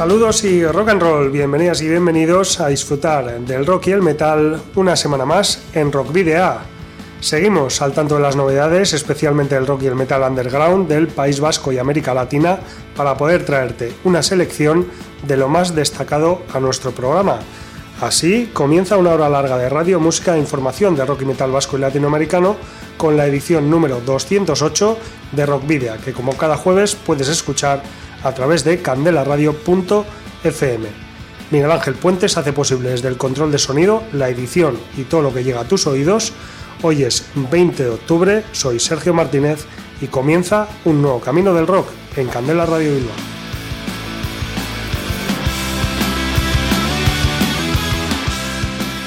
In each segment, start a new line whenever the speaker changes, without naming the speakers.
Saludos y rock and roll, bienvenidas y bienvenidos a disfrutar del rock y el metal una semana más en Rock Video. Seguimos al tanto de las novedades, especialmente el rock y el metal underground del País Vasco y América Latina, para poder traerte una selección de lo más destacado a nuestro programa. Así comienza una hora larga de radio, música e información de rock y metal vasco y latinoamericano con la edición número 208 de Rock Video, que como cada jueves puedes escuchar a través de candelaradio.fm. Miguel Ángel Puentes hace posible desde el control de sonido, la edición y todo lo que llega a tus oídos. Hoy es 20 de octubre, soy Sergio Martínez y comienza un nuevo camino del rock en Candela Radio Bilbao.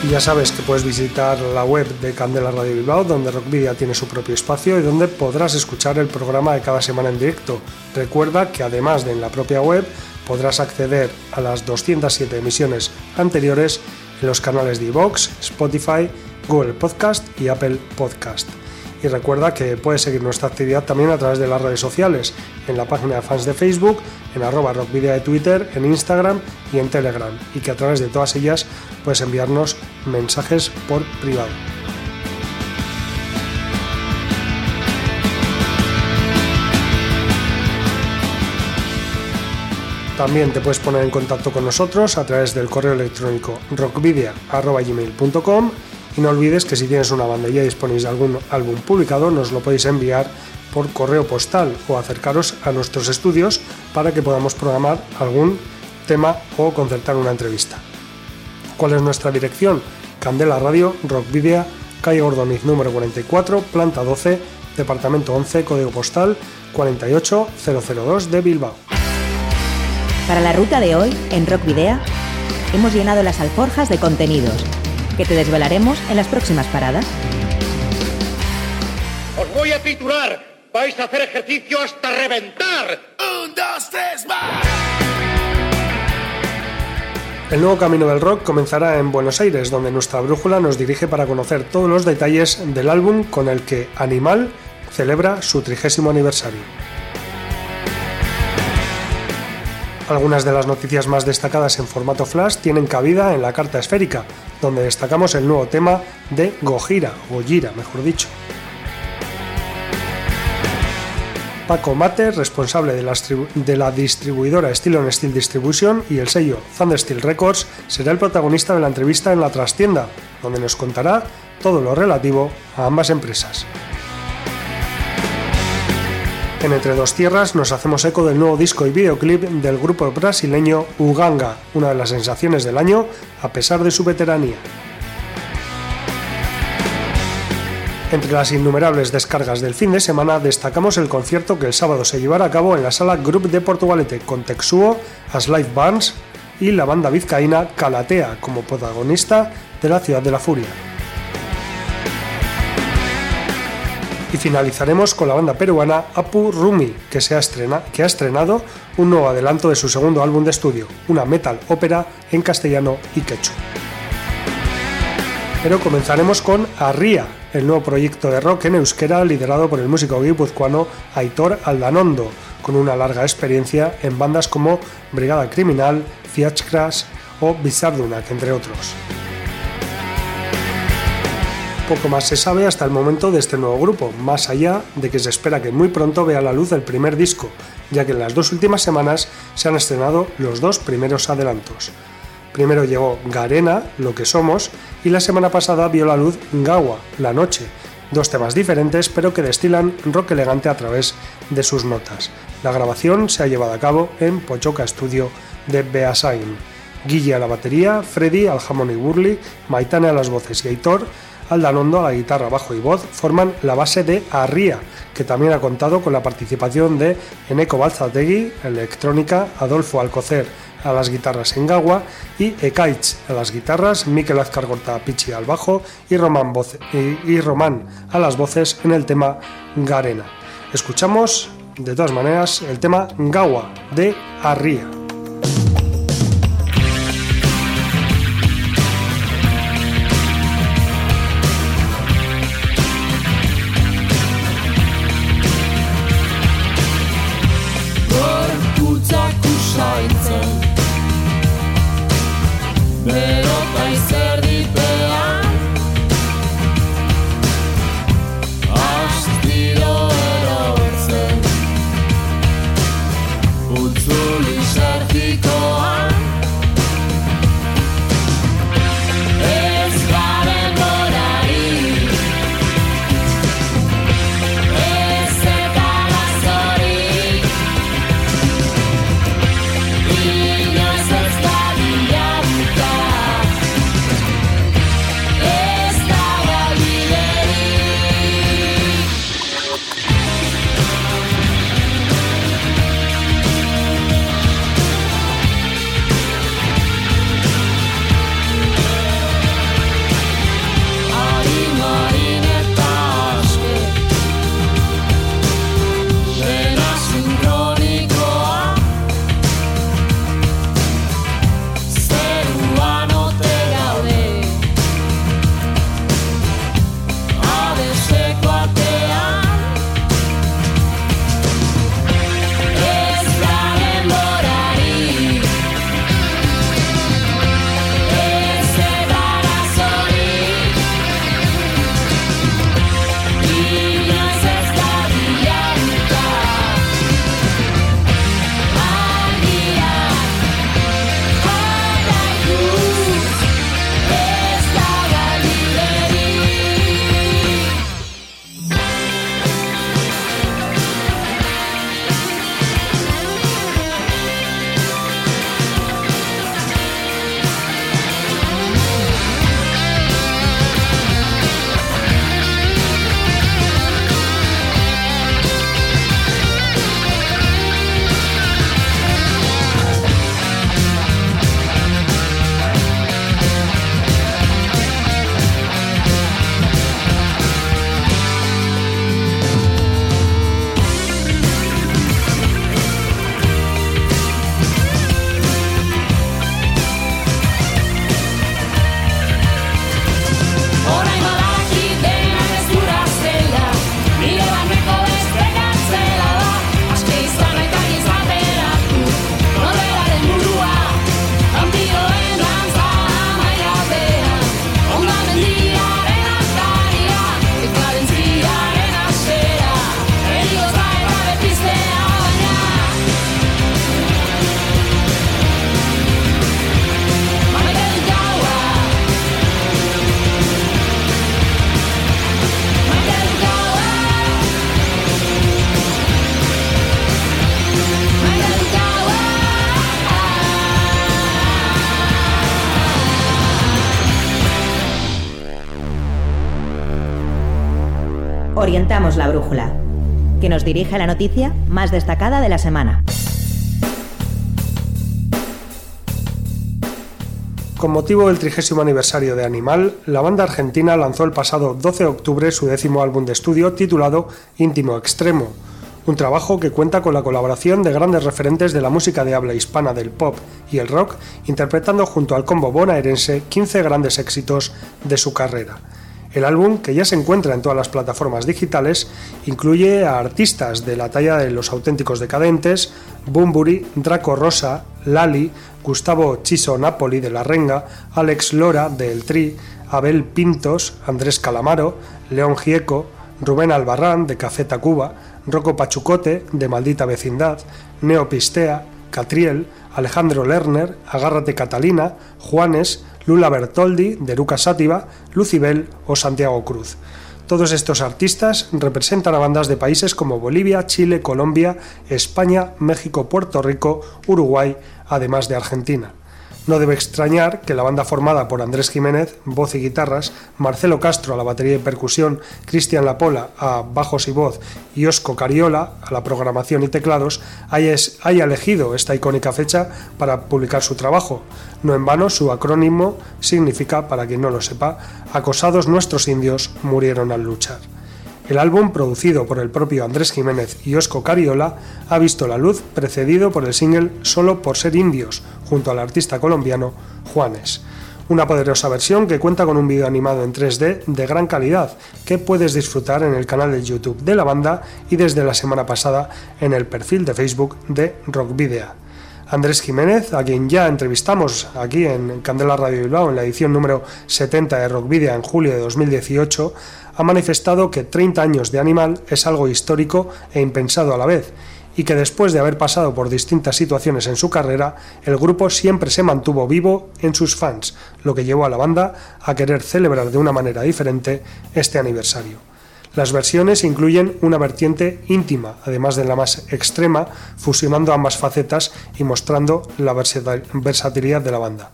Y ya sabes que puedes visitar la web de Candela Radio Bilbao, donde Rockvidia tiene su propio espacio y donde podrás escuchar el programa de cada semana en directo. Recuerda que además de en la propia web, podrás acceder a las 207 emisiones anteriores en los canales de iVoox, Spotify, Google Podcast y Apple Podcast. Y recuerda que puedes seguir nuestra actividad también a través de las redes sociales, en la página de fans de Facebook, en arroba rockvidia de Twitter, en Instagram y en Telegram, y que a través de todas ellas puedes enviarnos mensajes por privado. También te puedes poner en contacto con nosotros a través del correo electrónico rockvidia.gmail.com y no olvides que si tienes una banda y disponéis de algún álbum publicado, nos lo podéis enviar por correo postal o acercaros a nuestros estudios para que podamos programar algún tema o concertar una entrevista. ¿Cuál es nuestra dirección? Candela Radio, Rock Video, calle Gordoniz número 44, planta 12, departamento 11, código postal 48002 de Bilbao.
Para la ruta de hoy, en Rock Video, hemos llenado las alforjas de contenidos que te desvelaremos en las próximas paradas.
Os voy a titular. Vais a hacer ejercicio hasta reventar. Un, dos, tres, más.
El nuevo camino del rock comenzará en Buenos Aires, donde nuestra brújula nos dirige para conocer todos los detalles del álbum con el que Animal celebra su trigésimo aniversario. Algunas de las noticias más destacadas en formato flash tienen cabida en la carta esférica, donde destacamos el nuevo tema de Gojira, o Gira, mejor dicho. Paco Mate, responsable de la, distribuidora Steel Steel Distribution y el sello Thunder Steel Records, será el protagonista de la entrevista en la trastienda, donde nos contará todo lo relativo a ambas empresas. En Entre Dos Tierras nos hacemos eco del nuevo disco y videoclip del grupo brasileño Uganga, una de las sensaciones del año a pesar de su veteranía. Entre las innumerables descargas del fin de semana destacamos el concierto que el sábado se llevará a cabo en la sala Group de Portugalete con Texuo, As Live Bands y la banda vizcaína Calatea como protagonista de la Ciudad de la Furia. Y finalizaremos con la banda peruana Apu Rumi, que, se ha, estrenado un nuevo adelanto de su segundo álbum de estudio, una metal ópera en castellano y quechua. Pero comenzaremos con Arria, el nuevo proyecto de rock en euskera liderado por el músico guipuzcoano Aitor Aldanondo, con una larga experiencia en bandas como Brigada Criminal, Fiat Crash o Bizardunak, entre otros. Poco más se sabe hasta el momento de este nuevo grupo, más allá de que se espera que muy pronto vea la luz el primer disco, ya que en las dos últimas semanas se han estrenado los dos primeros adelantos. Primero llegó Garena, Lo que somos, y la semana pasada vio la luz Gawa, La noche, dos temas diferentes pero que destilan rock elegante a través de sus notas. La grabación se ha llevado a cabo en Pochoca Studio de Beasain. Guille a la batería, Freddy al jamón y burley, Maitane a las voces y Aitor Aldanondo a la guitarra, bajo y voz forman la base de Arría, que también ha contado con la participación de Eneco Balzategui, electrónica, Adolfo Alcocer a las guitarras en Gawa y Ekaich a las guitarras, Mikel Azcargorta Pichi al bajo y Román, y a las voces en el tema Garena. Escuchamos de todas maneras el tema Gawa de Arría.
Orientamos la brújula, que nos dirige la noticia más destacada de la semana.
Con motivo del trigésimo aniversario de Animal, la banda argentina lanzó el pasado 12 de octubre su décimo álbum de estudio titulado Íntimo Extremo, un trabajo que cuenta con la colaboración de grandes referentes de la música de habla hispana del pop y el rock, interpretando junto al combo bonaerense 15 grandes éxitos de su carrera. El álbum, que ya se encuentra en todas las plataformas digitales, incluye a artistas de la talla de Los Auténticos Decadentes, Bumburi, Draco Rosa, Lali, Gustavo Chiso Napoli de La Renga, Alex Lora de El Tri, Abel Pintos, Andrés Calamaro, León Gieco, Rubén Albarrán de Café Tacuba, Rocco Pachucote de Maldita Vecindad, Neo Pistea, Catriel, Alejandro Lerner, Agárrate Catalina, Juanes, Lula Bertoldi, de Luca Sátiva, Lucibel o Santiago Cruz. Todos estos artistas representan a bandas de países como Bolivia, Chile, Colombia, España, México, Puerto Rico, Uruguay, además de Argentina. No debe extrañar que la banda formada por Andrés Jiménez, voz y guitarras, Marcelo Castro a la batería y percusión, Cristian Lapola a bajos y voz y Osco Cariola a la programación y teclados, haya, elegido esta icónica fecha para publicar su trabajo. No en vano, su acrónimo significa, para quien no lo sepa, Acosados nuestros indios murieron al luchar. El álbum, producido por el propio Andrés Jiménez y Osco Cariola, ha visto la luz precedido por el single Solo por ser indios, junto al artista colombiano Juanes. Una poderosa versión que cuenta con un vídeo animado en 3D de gran calidad que puedes disfrutar en el canal de YouTube de la banda y desde la semana pasada en el perfil de Facebook de Rock Video. Andrés Jiménez, a quien ya entrevistamos aquí en Candela Radio Bilbao en la edición número 70 de Rock Video en julio de 2018, ha manifestado que 30 años de Animal es algo histórico e impensado a la vez, y que después de haber pasado por distintas situaciones en su carrera, el grupo siempre se mantuvo vivo en sus fans, lo que llevó a la banda a querer celebrar de una manera diferente este aniversario. Las versiones incluyen una vertiente íntima, además de la más extrema, fusionando ambas facetas y mostrando la versatilidad de la banda.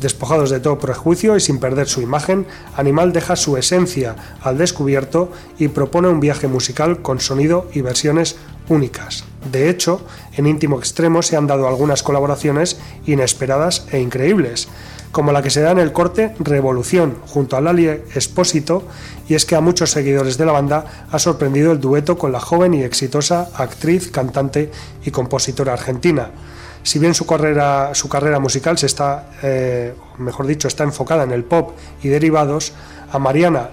Despojados de todo prejuicio y sin perder su imagen, Animal deja su esencia al descubierto y propone un viaje musical con sonido y versiones únicas. De hecho, en íntimo extremo se han dado algunas colaboraciones inesperadas e increíbles, como la que se da en el corte Revolución junto a Lali Espósito, y es que a muchos seguidores de la banda ha sorprendido el dueto con la joven y exitosa actriz, cantante y compositora argentina. Si bien su carrera, musical se está, eh, mejor dicho, está enfocada en el pop y derivados, a Mariana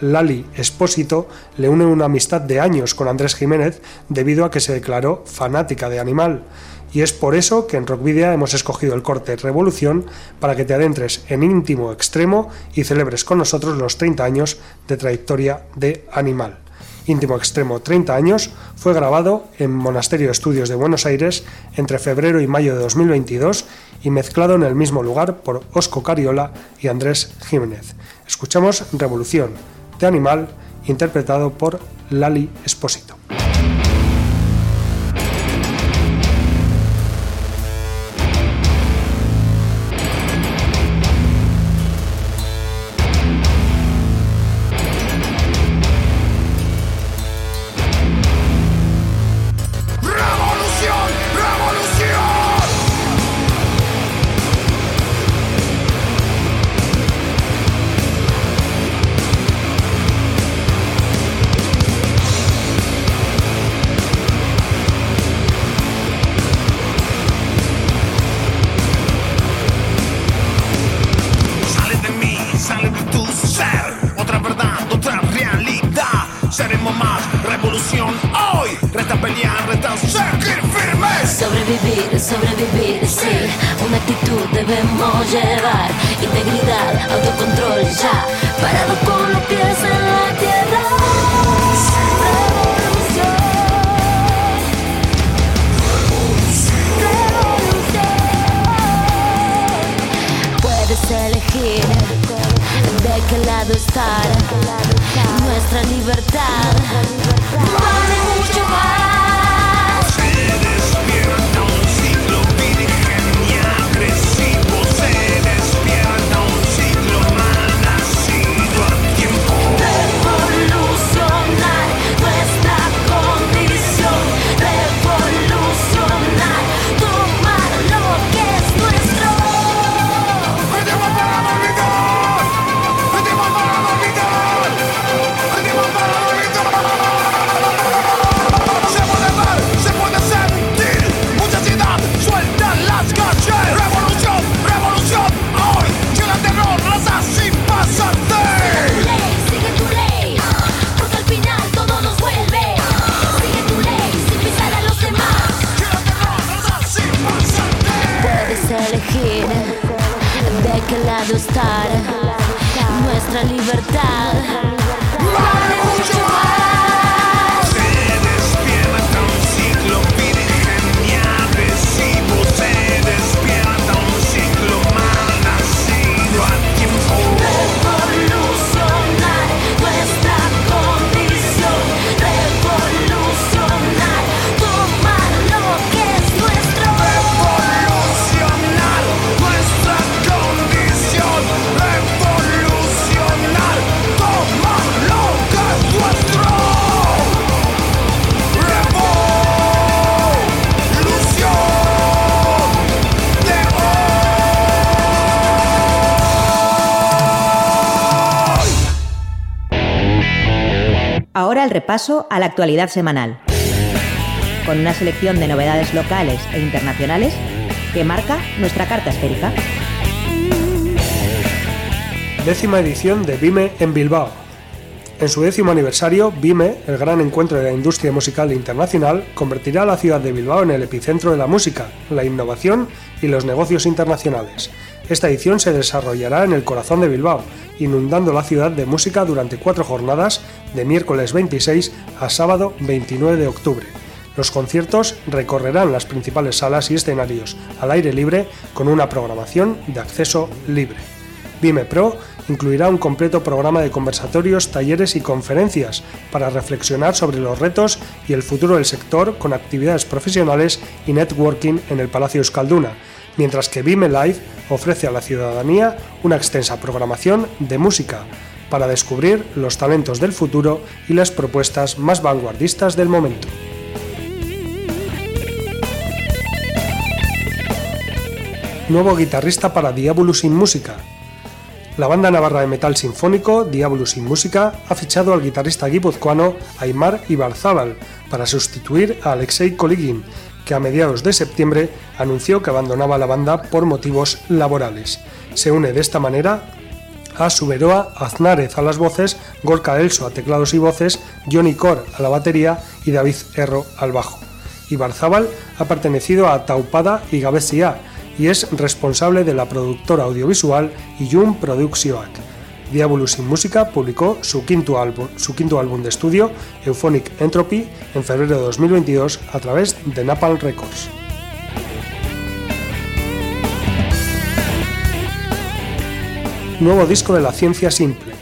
Lali Espósito le une una amistad de años con Andrés Jiménez debido a que se declaró fanática de Animal. Y es por eso que en Rockvidia hemos escogido el corte Revolución para que te adentres en íntimo extremo y celebres con nosotros los 30 años de trayectoria de Animal. Íntimo Extremo 30 años, fue grabado en Monasterio Estudios de Buenos Aires entre febrero y mayo de 2022 y mezclado en el mismo lugar por Osco Cariola y Andrés Jiménez. Escuchamos Revolución de Animal, interpretado por Lali Espósito.
nuestra libertad. El repaso a la actualidad semanal, con una selección de novedades locales e internacionales que marca nuestra carta esférica.
Décima edición de Vime en Bilbao. En su décimo aniversario, Vime, el gran encuentro de la industria musical internacional, convertirá a la ciudad de Bilbao en el epicentro de la música, la innovación y los negocios internacionales. Esta edición se desarrollará en el corazón de Bilbao, inundando la ciudad de música durante cuatro jornadas, de miércoles 26 a sábado 29 de octubre. Los conciertos recorrerán las principales salas y escenarios al aire libre con una programación de acceso libre. Vime Pro incluirá un completo programa de conversatorios, talleres y conferencias para reflexionar sobre los retos y el futuro del sector con actividades profesionales y networking en el Palacio Euskalduna, mientras que Vime Live ofrece a la ciudadanía una extensa programación de música para descubrir los talentos del futuro y las propuestas más vanguardistas del momento. Nuevo guitarrista para Diabolus sin Música. La banda navarra de metal sinfónico Diabolus sin Música ha fichado al guitarrista guipuzcoano Aymar Ibarzábal para sustituir a Alexei Koligin, que a mediados de septiembre anunció que abandonaba la banda por motivos laborales. Se une de esta manera a Suberoa Aznárez a las voces, Gorka Elso a teclados y voces, Johnny Cor a la batería y David Erro al bajo. Ibarzábal ha pertenecido a Taupada y Gabesia y es responsable de la productora audiovisual Iyun Productioak. Diabolus sin Música publicó su quinto, álbum, su quinto álbum de estudio, Euphonic Entropy, en febrero de 2022 a través de Napalm Records. Nuevo disco de La Ciencia Simple.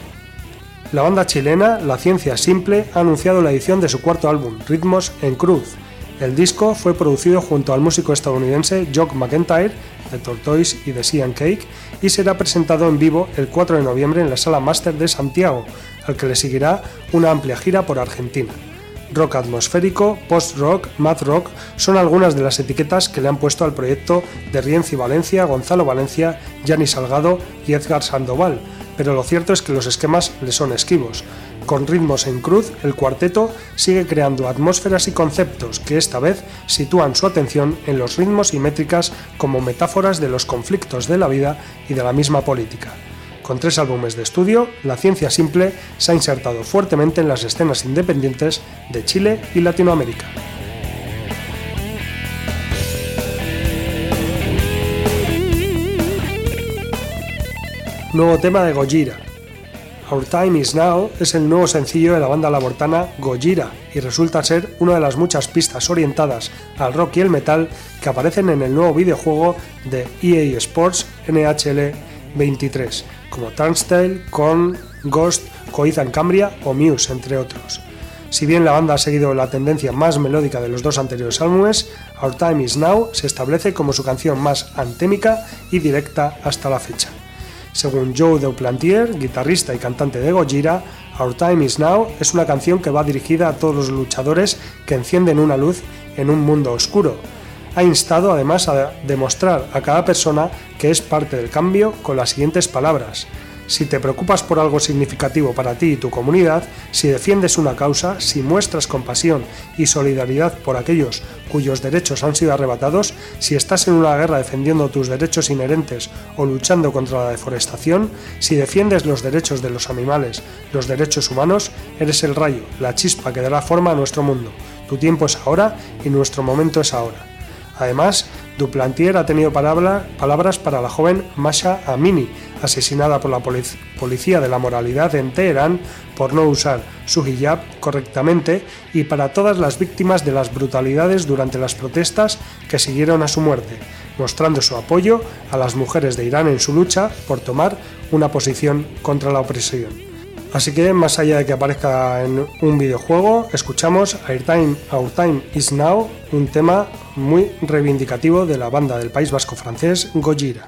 La banda chilena La Ciencia Simple ha anunciado la edición de su cuarto álbum, Ritmos en Cruz. El disco fue producido junto al músico estadounidense Jock McIntyre de Tortoise y de Sea Cake y será presentado en vivo el 4 de noviembre en la Sala Master de Santiago, al que le seguirá una amplia gira por Argentina. Rock atmosférico, post-rock, math rock son algunas de las etiquetas que le han puesto al proyecto de Rienzi Valencia, Gonzalo Valencia, Gianni Salgado y Edgar Sandoval, pero lo cierto es que los esquemas le son esquivos. Con ritmos en cruz, el cuarteto sigue creando atmósferas y conceptos que esta vez sitúan su atención en los ritmos y métricas como metáforas de los conflictos de la vida y de la misma política. Con tres álbumes de estudio, la ciencia simple se ha insertado fuertemente en las escenas independientes de Chile y Latinoamérica. Nuevo tema de Gojira, Our Time Is Now es el nuevo sencillo de la banda labortana Gojira y resulta ser una de las muchas pistas orientadas al rock y el metal que aparecen en el nuevo videojuego de EA Sports NHL 23, como Turnstile, Korn, Ghost, Coizan Cambria o Muse, entre otros. Si bien la banda ha seguido la tendencia más melódica de los dos anteriores álbumes, Our Time Is Now se establece como su canción más antémica y directa hasta la fecha. Según Joe Duplantier, guitarrista y cantante de Gojira, Our Time Is Now es una canción que va dirigida a todos los luchadores que encienden una luz en un mundo oscuro. Ha instado además a demostrar a cada persona que es parte del cambio con las siguientes palabras. Si te preocupas por algo significativo para ti y tu comunidad, si defiendes una causa, si muestras compasión y solidaridad por aquellos cuyos derechos han sido arrebatados, si estás en una guerra defendiendo tus derechos inherentes o luchando contra la deforestación, si defiendes los derechos de los animales, los derechos humanos, eres el rayo, la chispa que dará forma a nuestro mundo. Tu tiempo es ahora y nuestro momento es ahora. Además, Duplantier ha tenido palabras para la joven Masha Amini, asesinada por la policía de la moralidad en Teherán por no usar su hijab correctamente y para todas las víctimas de las brutalidades durante las protestas que siguieron a su muerte, mostrando su apoyo a las mujeres de Irán en su lucha por tomar una posición contra la opresión. Así que más allá de que aparezca en un videojuego, escuchamos Our Time, Our Time Is Now, un tema muy reivindicativo de la banda del País Vasco francés Gojira.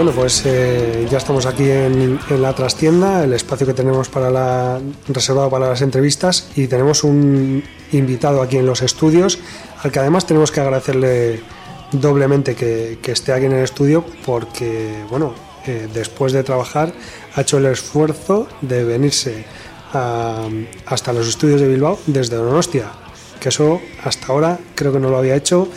Bueno, pues eh, ya estamos aquí en, la trastienda, el espacio que tenemos reservado para las entrevistas y tenemos un invitado aquí en los estudios, al que además tenemos que agradecerle doblemente que, esté aquí en el estudio porque, bueno, eh, después de trabajar ha hecho el esfuerzo de venirse hasta los estudios de Bilbao desde Donostia, que eso hasta ahora creo que no lo había hecho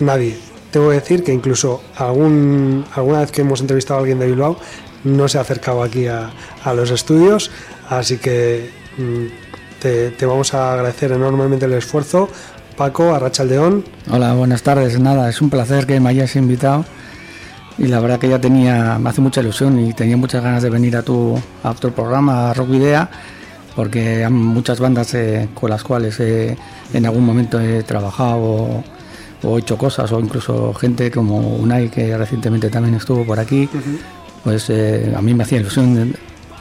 nadie tengo que decir que incluso algún, alguna vez que hemos entrevistado a alguien de Bilbao no se ha acercado aquí a, los estudios, así que mm, te, vamos a agradecer enormemente el esfuerzo. Paco, Arrachaldeón.
Hola, buenas tardes. Nada, es un placer que me hayas invitado y la verdad que ya tenía, me hace mucha ilusión y tenía muchas ganas de venir a tu, a otro programa, a Rock Idea, porque hay muchas bandas eh, con las cuales en algún momento he trabajado o hecho cosas, o incluso gente como Unai, que recientemente también estuvo por aquí, pues eh, a mí me hacía ilusión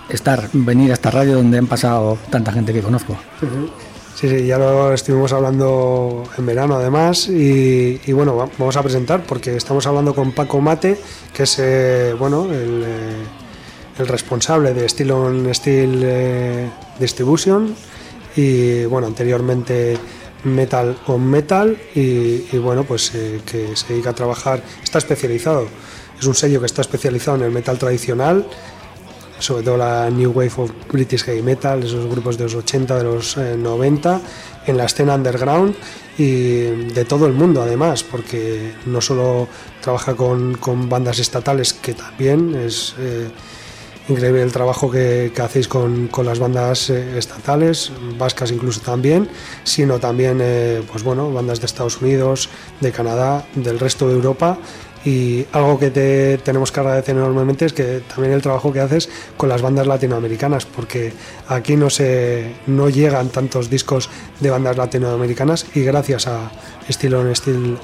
estar, venir a esta radio donde han pasado tanta gente que conozco.
Sí, sí, ya lo estuvimos hablando en verano además y, bueno, vamos a presentar porque estamos hablando con Paco Mate, que es eh, bueno el, eh, el, responsable de Steel on Steel Distribution y bueno, anteriormente metal on metal y, bueno, pues eh, que se dedica a trabajar, está especializado, es un sello que está especializado en el metal tradicional, sobre todo la New Wave of British Heavy Metal, esos grupos de los 80, de los 90, eh, en la escena underground y de todo el mundo además, porque no solo trabaja con, con bandas estatales, que también es... Eh, increíble el trabajo que, hacéis con, las bandas eh, estatales, vascas incluso también, sino también eh, pues bueno, bandas de Estados Unidos, de Canadá, del resto de Europa. Y algo que te tenemos que agradecer enormemente es que también el trabajo que haces con las bandas latinoamericanas, porque aquí no se no llegan tantos discos de bandas latinoamericanas y gracias a Steel on Steel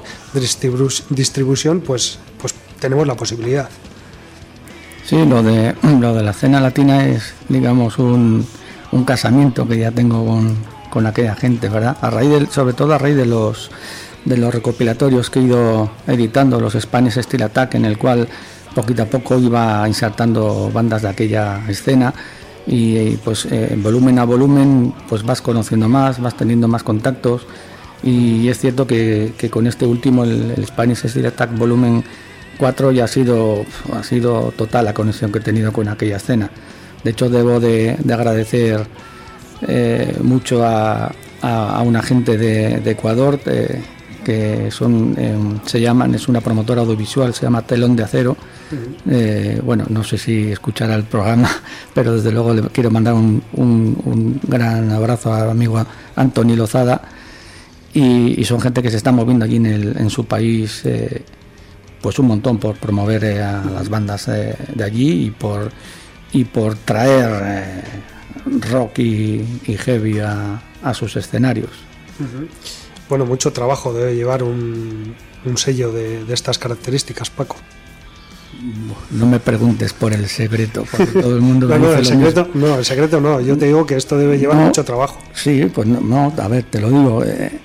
Distribution, pues, pues tenemos la posibilidad.
Sí, lo de, lo de la cena latina es, digamos, un, un casamiento que ya tengo con, con, aquella gente, ¿verdad? A raíz del, sobre todo a raíz de los, de los recopilatorios que he ido editando, los Spanish Steel Attack, en el cual poquito a poco iba insertando bandas de aquella escena y pues eh, volumen a volumen pues vas conociendo más, vas teniendo más contactos y es cierto que, que con este último, el, el Spanish Steel Attack volumen 4 ya ha sido, ha sido total la conexión que he tenido con aquella escena. De hecho, debo de, agradecer eh, mucho a, a, una gente de, Ecuador eh, que son, eh, se llaman, es una promotora audiovisual, se llama Telón de Acero. bueno, no sé si escuchará el programa, pero desde luego le quiero mandar un, un, gran abrazo al amigo Antonio Lozada. Y, son gente que se está moviendo allí en, el, en su país pues un montón por promover eh, a las bandas de allí y por y por traer eh, rock y, heavy a, sus escenarios.
Bueno, mucho trabajo debe llevar un, sello de, estas características, Paco.
No me preguntes por el secreto, porque todo el mundo
no, el secreto, no, el secreto no. Yo te digo que esto debe llevar mucho trabajo.
Sí, pues no, a ver, te lo digo. Eh,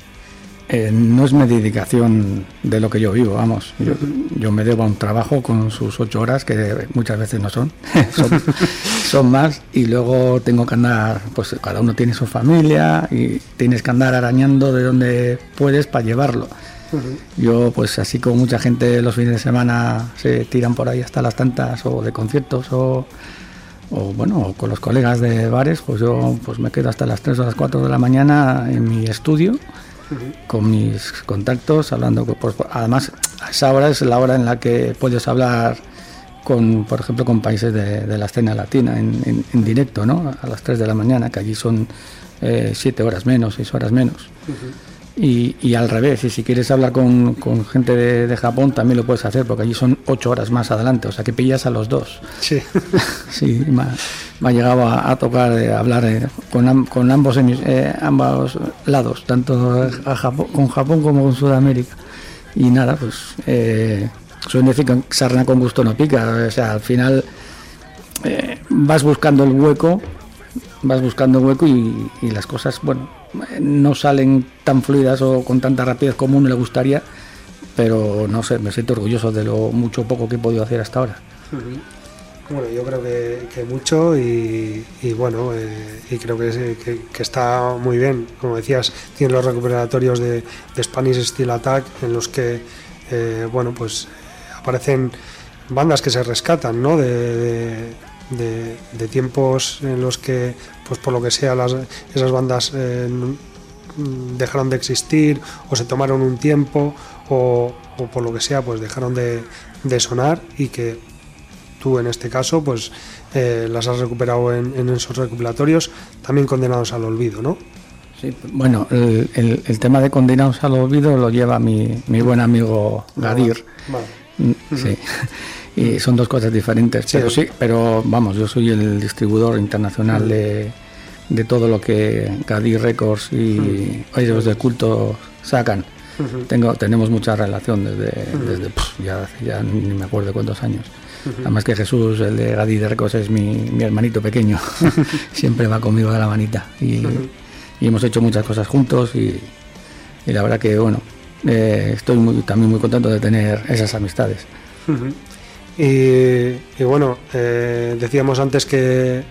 eh, no es mi dedicación de lo que yo vivo, vamos. Yo, me debo a un trabajo con sus ocho horas, que muchas veces no son, son, más, y luego tengo que andar, pues cada uno tiene su familia y tienes que andar arañando de donde puedes para llevarlo. Yo, pues así como mucha gente los fines de semana se tiran por ahí hasta las tantas, o de conciertos, o, o bueno, con los colegas de bares, pues yo pues me quedo hasta las 3 o las 4 de la mañana en mi estudio con mis contactos, hablando, pues, además a esa hora es la hora en la que puedes hablar con, por ejemplo, con países de, la escena latina en, directo, ¿no? A las 3 de la mañana, que allí son 7 eh, horas menos, 6 horas menos. Y, al revés, y si quieres hablar con, gente de, Japón, también lo puedes hacer, porque allí son ocho horas más adelante, o sea que pillas a los dos.
Sí.
sí, me ha, llegado a, tocar eh, hablar eh, con, con ambos, eh, ambos lados, tanto con Japón como con Sudamérica. Y nada, pues eh, suelen decir que sarna con gusto no pica, o sea, al final vas buscando el hueco, vas buscando el hueco y, las cosas, bueno, no salen tan fluidas o con tanta rapidez como uno le gustaría, pero no sé, me siento orgulloso de lo mucho poco que he podido hacer hasta ahora.
Bueno, yo creo que, mucho y, bueno, eh, y creo que, que, está muy bien. Como decías, tiene los recuperatorios de, Spanish Steel Attack en los que, eh, bueno, pues aparecen bandas que se rescatan, ¿no? de, tiempos en los que, pues por lo que sea, esas bandas eh, dejaron de existir o se tomaron un tiempo o, por lo que sea, pues dejaron de, sonar y que tú en este caso, pues eh, las has recuperado en, esos recuperatorios, también condenados al olvido, ¿no?
Sí, bueno, el, el, tema de condenados al olvido lo lleva mi, mi buen amigo Gadir. Mm, sí y son dos cosas diferentes. pero sí, pero vamos, yo soy el distribuidor internacional de, de todo lo que Gadi Records y Oídos de Culto sacan. Tengo, tenemos mucha relación desde, desde ya, ya ni me acuerdo cuántos años. Además que Jesús, el de Gadi Records, es mi, mi hermanito pequeño. Siempre va conmigo de la manita. Y, y, hemos hecho muchas cosas juntos y, y la verdad que, bueno, eh, estoy muy, también muy contento de tener esas amistades.
Y, bueno, eh, decíamos antes que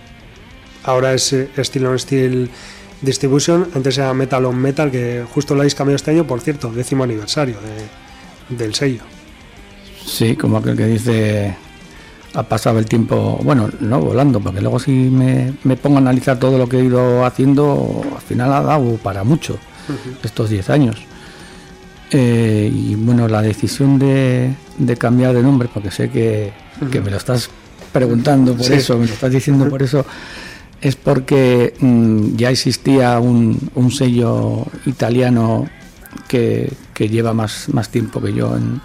ahora es Steel on Steel Distribution, antes era Metal on Metal, que justo lo habéis cambiado este año, por cierto, décimo aniversario del sello.
Sí, como aquel que dice, ha pasado el tiempo, bueno, no volando, porque luego si me, pongo a analizar todo lo que he ido haciendo, al final ha dado para mucho estos 10 años. Eh, y bueno, la decisión de, cambiar de nombre, porque sé que, me lo estás preguntando por eso, me lo estás diciendo por eso, es porque mm, ya existía un, sello italiano que, lleva más, más tiempo que yo en,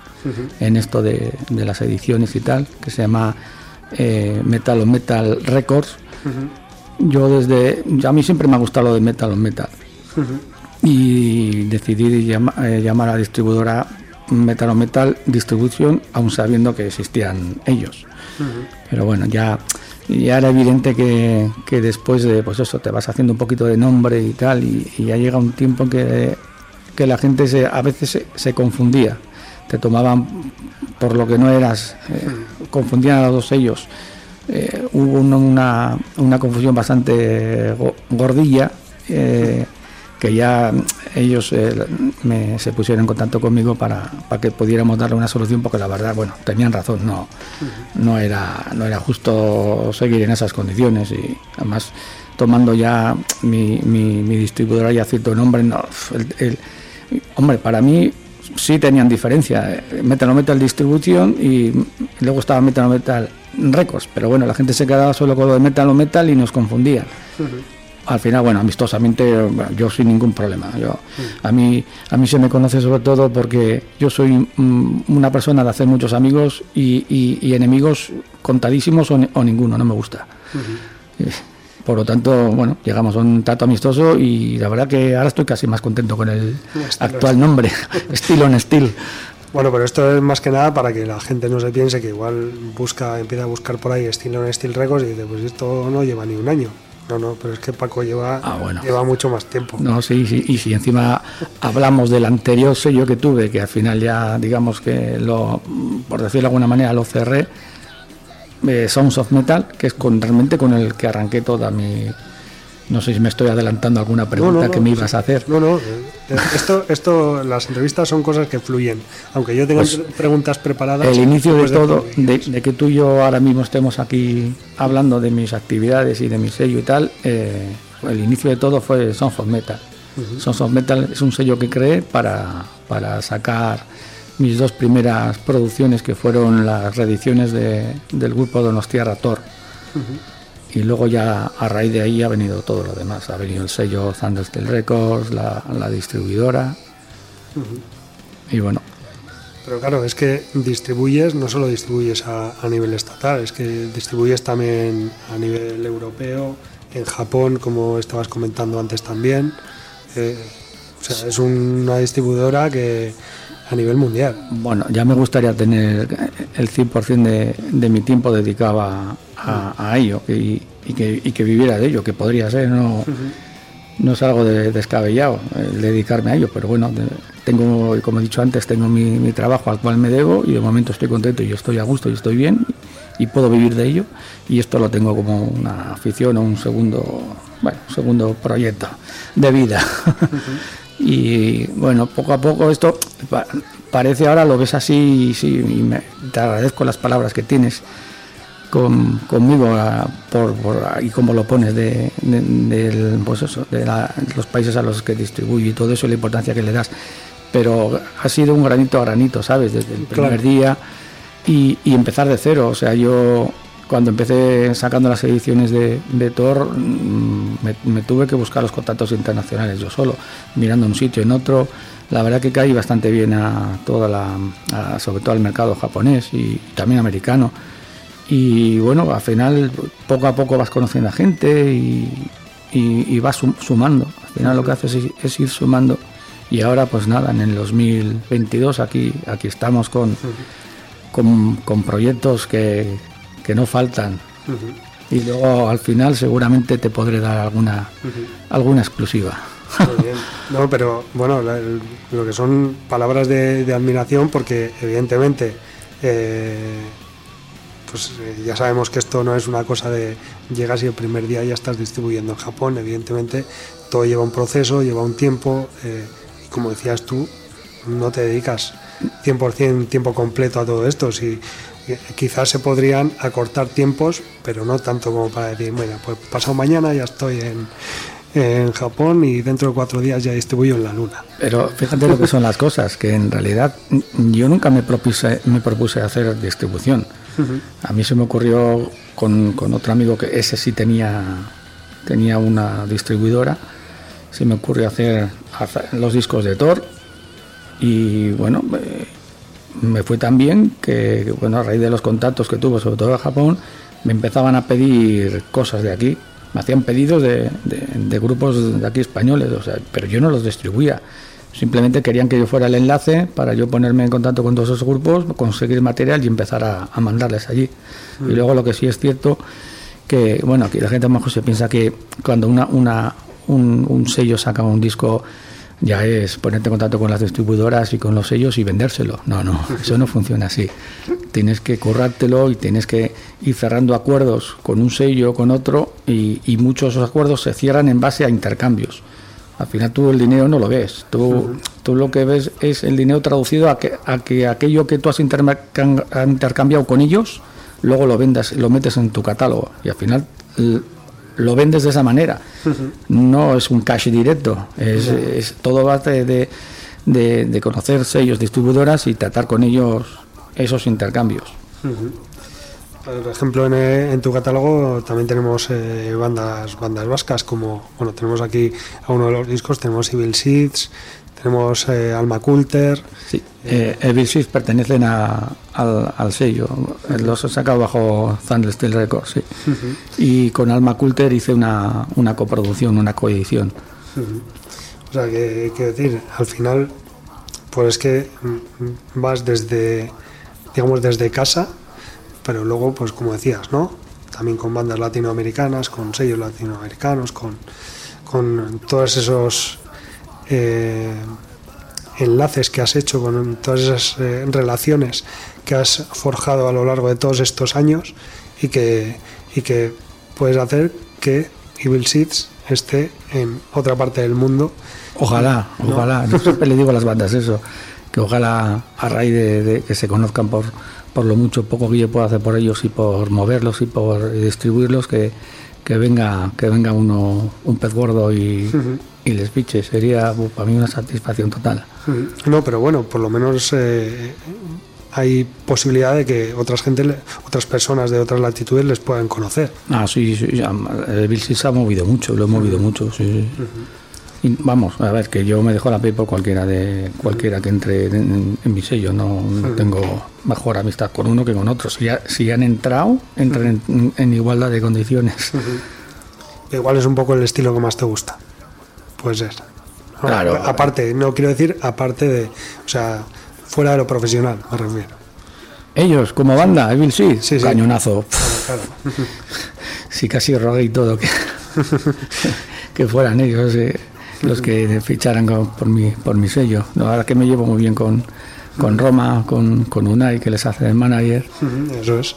esto de, las ediciones y tal, que se llama eh, Metal o Metal Records. Yo desde, a mí siempre me ha gustado lo de Metal o Metal y decidí eh, llamar a distribuidora Metal o Metal Distribution, aún sabiendo que existían ellos. Pero bueno, ya, ya era evidente que, después de pues eso, te vas haciendo un poquito de nombre y tal, y, ya llega un tiempo que, que la gente se, a veces se, confundía, te tomaban por lo que no eras, eh, confundían a los dos ellos. Eh, hubo una, una, confusión bastante gordilla que ya ellos eh, se pusieron en contacto conmigo para, que pudiéramos darle una solución porque la verdad bueno tenían razón no no era no era justo seguir en esas condiciones y además tomando ya mi, mi, distribuidora ya cierto nombre no el, hombre para mí sí tenían diferencia Metal Metal Distribution y luego estaba Metal Metal Records pero bueno la gente se quedaba solo con lo de Metal Metal y nos confundía al final, bueno, amistosamente, yo sin ningún problema. Yo, a, mí, a mí se me conoce sobre todo porque yo soy mm, una persona de hacer muchos amigos y, enemigos contadísimos o, ninguno, no me gusta. Eh, por lo tanto, bueno, llegamos a un trato amistoso y la verdad que ahora estoy casi más contento con el actual nombre, estilo en estilo.
Bueno, pero esto es más que nada para que la gente no se piense que igual busca, empieza a buscar por ahí estilo en Steel Records y dice, pues esto no lleva ni un año. No, no, pero es que Paco lleva, ah, lleva mucho más tiempo.
No, sí, sí, y si encima hablamos del anterior sello que tuve, que al final ya, digamos que lo, por decirlo de alguna manera, lo cerré, eh, Sounds of Metal, que es con, realmente con el que arranqué toda mi, No sé si me estoy adelantando alguna pregunta que me ibas a hacer.
No, no. Eh, esto, esto, las entrevistas son cosas que fluyen. Aunque yo tenga pues preguntas preparadas.
El inicio de todo, de, que tú y yo ahora mismo estemos aquí hablando de mis actividades y de mi sello y tal, eh, el inicio de todo fue Sons of Metal. Sons of Metal es un sello que creé para, para sacar mis dos primeras producciones que fueron las reediciones de, del grupo Donostia Rator y luego ya a raíz de ahí ha venido todo lo demás. Ha venido el sello Thundersteel Records, la, distribuidora. Y bueno.
Pero claro, es que distribuyes, no solo distribuyes a, nivel estatal, es que distribuyes también a nivel europeo, en Japón, como estabas comentando antes también. Eh, o sea, es una distribuidora que a nivel mundial.
Bueno, ya me gustaría tener el 100% de, de mi tiempo dedicado a, a, ello y, que, y, que, viviera de ello, que podría ser, no, no es algo de, descabellado el dedicarme a ello, pero bueno, tengo, como he dicho antes, tengo mi, trabajo al cual me debo y de momento estoy contento y estoy a gusto y estoy bien y puedo vivir de ello y esto lo tengo como una afición o un segundo, bueno, segundo proyecto de vida. Y bueno, poco a poco esto parece ahora lo ves así sí, y me, te agradezco las palabras que tienes conmigo por, y como lo pones de, pues de los países a los que distribuye y todo eso, la importancia que le das. Pero ha sido un granito a granito, ¿sabes? Desde el primer día y, empezar de cero. O sea, yo cuando empecé sacando las ediciones de, de Thor, mm, me, tuve que buscar los contactos internacionales yo solo, mirando un sitio en otro. La verdad que caí bastante bien a toda la, sobre todo al mercado japonés y también americano y bueno, al final poco a poco vas conociendo a gente y, y, vas sumando. Al final lo que haces es, ir sumando. Y ahora pues nada, en el 2022 aquí, aquí estamos con, con, proyectos que, no faltan. Y luego al final seguramente te podré dar alguna, alguna exclusiva.
No, pero bueno, lo que son palabras de, admiración porque evidentemente eh, pues eh, ya sabemos que esto no es una cosa de llegas y el primer día ya estás distribuyendo en Japón, evidentemente todo lleva un proceso, lleva un tiempo eh, y como decías tú, no te dedicas 100% tiempo completo a todo esto, si quizás se podrían acortar tiempos, pero no tanto como para decir, bueno, pues pasado mañana ya estoy en, en Japón y dentro de cuatro días ya distribuyo en la Luna.
Pero fíjate lo que son las cosas, que en realidad yo nunca me propuse, me propuse hacer distribución. A mí se me ocurrió con, otro amigo que ese sí tenía, tenía una distribuidora, se me ocurrió hacer, los discos de Thor y bueno, me fue tan bien que bueno, a raíz de los contactos que tuvo, sobre todo en Japón, me empezaban a pedir cosas de aquí, me hacían pedidos de, de grupos de aquí españoles, o sea, pero yo no los distribuía. Simplemente querían que yo fuera el enlace para yo ponerme en contacto con todos esos grupos, conseguir material y empezar a, mandarles allí. Y mm. luego lo que sí es cierto, que bueno, aquí la gente a lo mejor se piensa que cuando una, una, un, sello saca un disco ya es ponerte en contacto con las distribuidoras y con los sellos y vendérselo. No, no, eso no funciona así. Tienes que currártelo y tienes que ir cerrando acuerdos con un sello, con otro, y, y muchos de esos acuerdos se cierran en base a intercambios. Al final tú el dinero no lo ves, tú, tú lo que ves es el dinero traducido a que, a que aquello que tú has intercambiado con ellos, luego lo vendas, lo metes en tu catálogo y al final lo vendes de esa manera. No es un cash directo, es, todo base de, de, conocer sellos distribuidoras y tratar con ellos esos intercambios.
Por ejemplo, en, tu catálogo también tenemos eh, bandas bandas vascas, como bueno tenemos aquí a uno de los discos, tenemos Evil Seeds, tenemos eh, Alma Coulter.
Sí, eh, Evil Seeds pertenecen a, al, sello, los he sacado bajo Thundersteel Records, sí. Y con Alma Coulter hice una, una coproducción, una coedición.
O sea, que, que decir, al final, pues es que mm, vas desde, digamos, desde casa pero luego, pues como decías, ¿no? También con bandas latinoamericanas, con sellos latinoamericanos, con, con todos esos eh, enlaces que has hecho, con todas esas eh, relaciones que has forjado a lo largo de todos estos años y que, y que puedes hacer que Evil Seeds esté en otra parte del mundo.
Ojalá, ojalá. Yo siempre le digo a las bandas eso, que ojalá a raíz de, que se conozcan por, por lo mucho poco que yo pueda hacer por ellos y por moverlos y por distribuirlos, que, que venga que venga uno un pez gordo y, y les piche. Sería para mí una satisfacción total.
No, pero bueno, por lo menos eh, hay posibilidad de que otras gente, otras personas de otras latitudes les puedan conocer.
Ah, sí, sí, el Bill se ha movido mucho, lo he movido mucho, sí. Y vamos, a ver, que yo me dejo la piel por cualquiera de cualquiera que entre en, mi sello, no, tengo mejor amistad con uno que con otro. Si, si han entrado, entran en, igualdad de condiciones.
Igual es un poco el estilo que más te gusta. Puede ser. Claro. Aparte, no quiero decir aparte de, o sea, fuera de lo profesional, me refiero.
Ellos, como banda, Evil sí, sí, cañonazo. Claro, sí, casi rogué y todo que, que fueran ellos eh, los que ficharan por mi, por mi sello. No, ahora que me llevo muy bien con, con Roma, con, con Unai, que les hace el manager.
Eso es.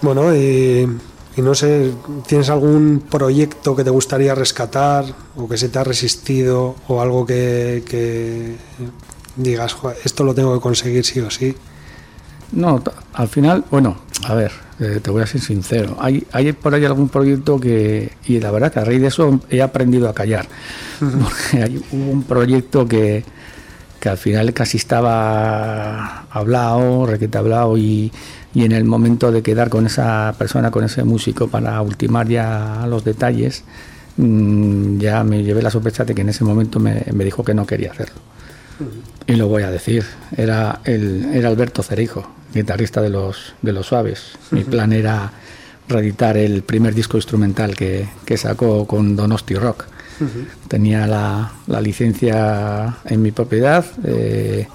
Bueno, y, y, no sé, ¿tienes algún proyecto que te gustaría rescatar o que se te ha resistido o algo que, que digas, esto lo tengo que conseguir sí o sí?
No, al final, bueno, a ver, eh, te voy a ser sincero. Hay, hay por ahí algún proyecto que, y la verdad que a raíz de eso he aprendido a callar. Porque hay, hubo un proyecto que, que al final casi estaba hablado, requete hablado, y, y en el momento de quedar con esa persona, con ese músico para ultimar ya los detalles, mm, ya me llevé la sorpresa de que en ese momento me, me dijo que no quería hacerlo. Y lo voy a decir, era, el, era Alberto Cerijo, guitarrista de los, de los Suaves. Mi plan era reeditar el primer disco instrumental que, que sacó con Donosti Rock. Tenía la, la, licencia en mi propiedad eh,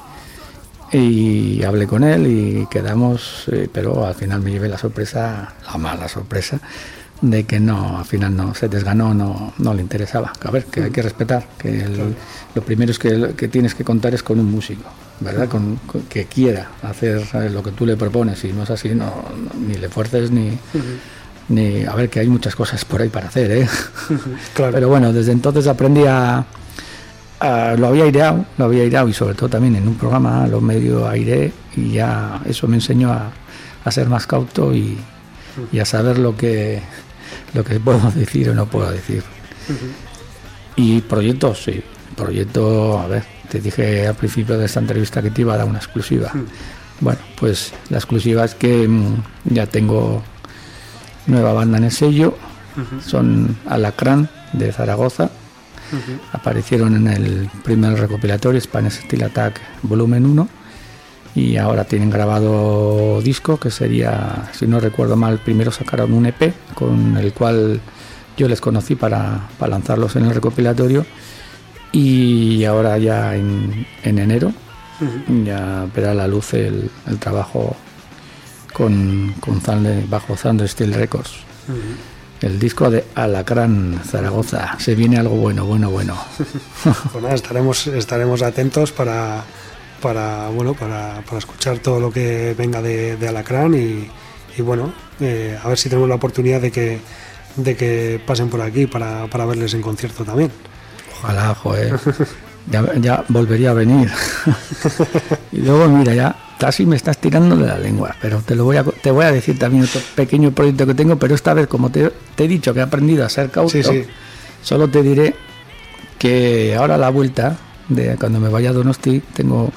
y hablé con él y quedamos, eh, pero al final me llevé la sorpresa, la mala sorpresa, de que no, al final no, se desganó, no, no le interesaba. A ver, que hay que respetar, que lo primero es que, que, tienes que contar es con un músico, ¿verdad? Con, que quiera hacer lo que tú le propones, y no es así, no, ni le fuerces ni... Ni, a ver que hay muchas cosas por ahí para hacer, ¿eh? Claro. Pero bueno, desde entonces aprendí a, lo había aireado, lo había aireado y sobre todo también en un programa lo medio aire y ya eso me enseñó a, a ser más cauto y, y a saber lo que lo que puedo decir o no puedo decir. Y proyectos, sí. Proyecto, a ver, te dije al principio de esta entrevista que te iba a dar una exclusiva. Bueno, pues la exclusiva es que mm, ya tengo nueva banda en el sello. Son Alacrán de Zaragoza. Aparecieron en el primer recopilatorio Spanish Steel Attack Volumen 1 y ahora tienen grabado disco que sería, si no recuerdo mal, primero sacaron un EP con el cual yo les conocí para, lanzarlos en el recopilatorio y ahora ya en, enero ya verá la luz el, trabajo con, con bajo Thunder Steel Records. El disco de Alacrán Zaragoza. Se viene algo bueno, bueno, bueno.
pues nada, estaremos, estaremos atentos para, para bueno para, para escuchar todo lo que venga de, de Alacrán y, y bueno eh, a ver si tenemos la oportunidad de que de que pasen por aquí para, para verles en concierto también.
Ojalá joder. Ya, ya volvería a venir. Y luego mira ya casi me estás tirando de la lengua pero te lo voy a te voy a decir también otro pequeño proyecto que tengo pero esta vez como te, te he dicho que he aprendido a ser cauto solo te diré que ahora a la vuelta de cuando me vaya a Donosti tengo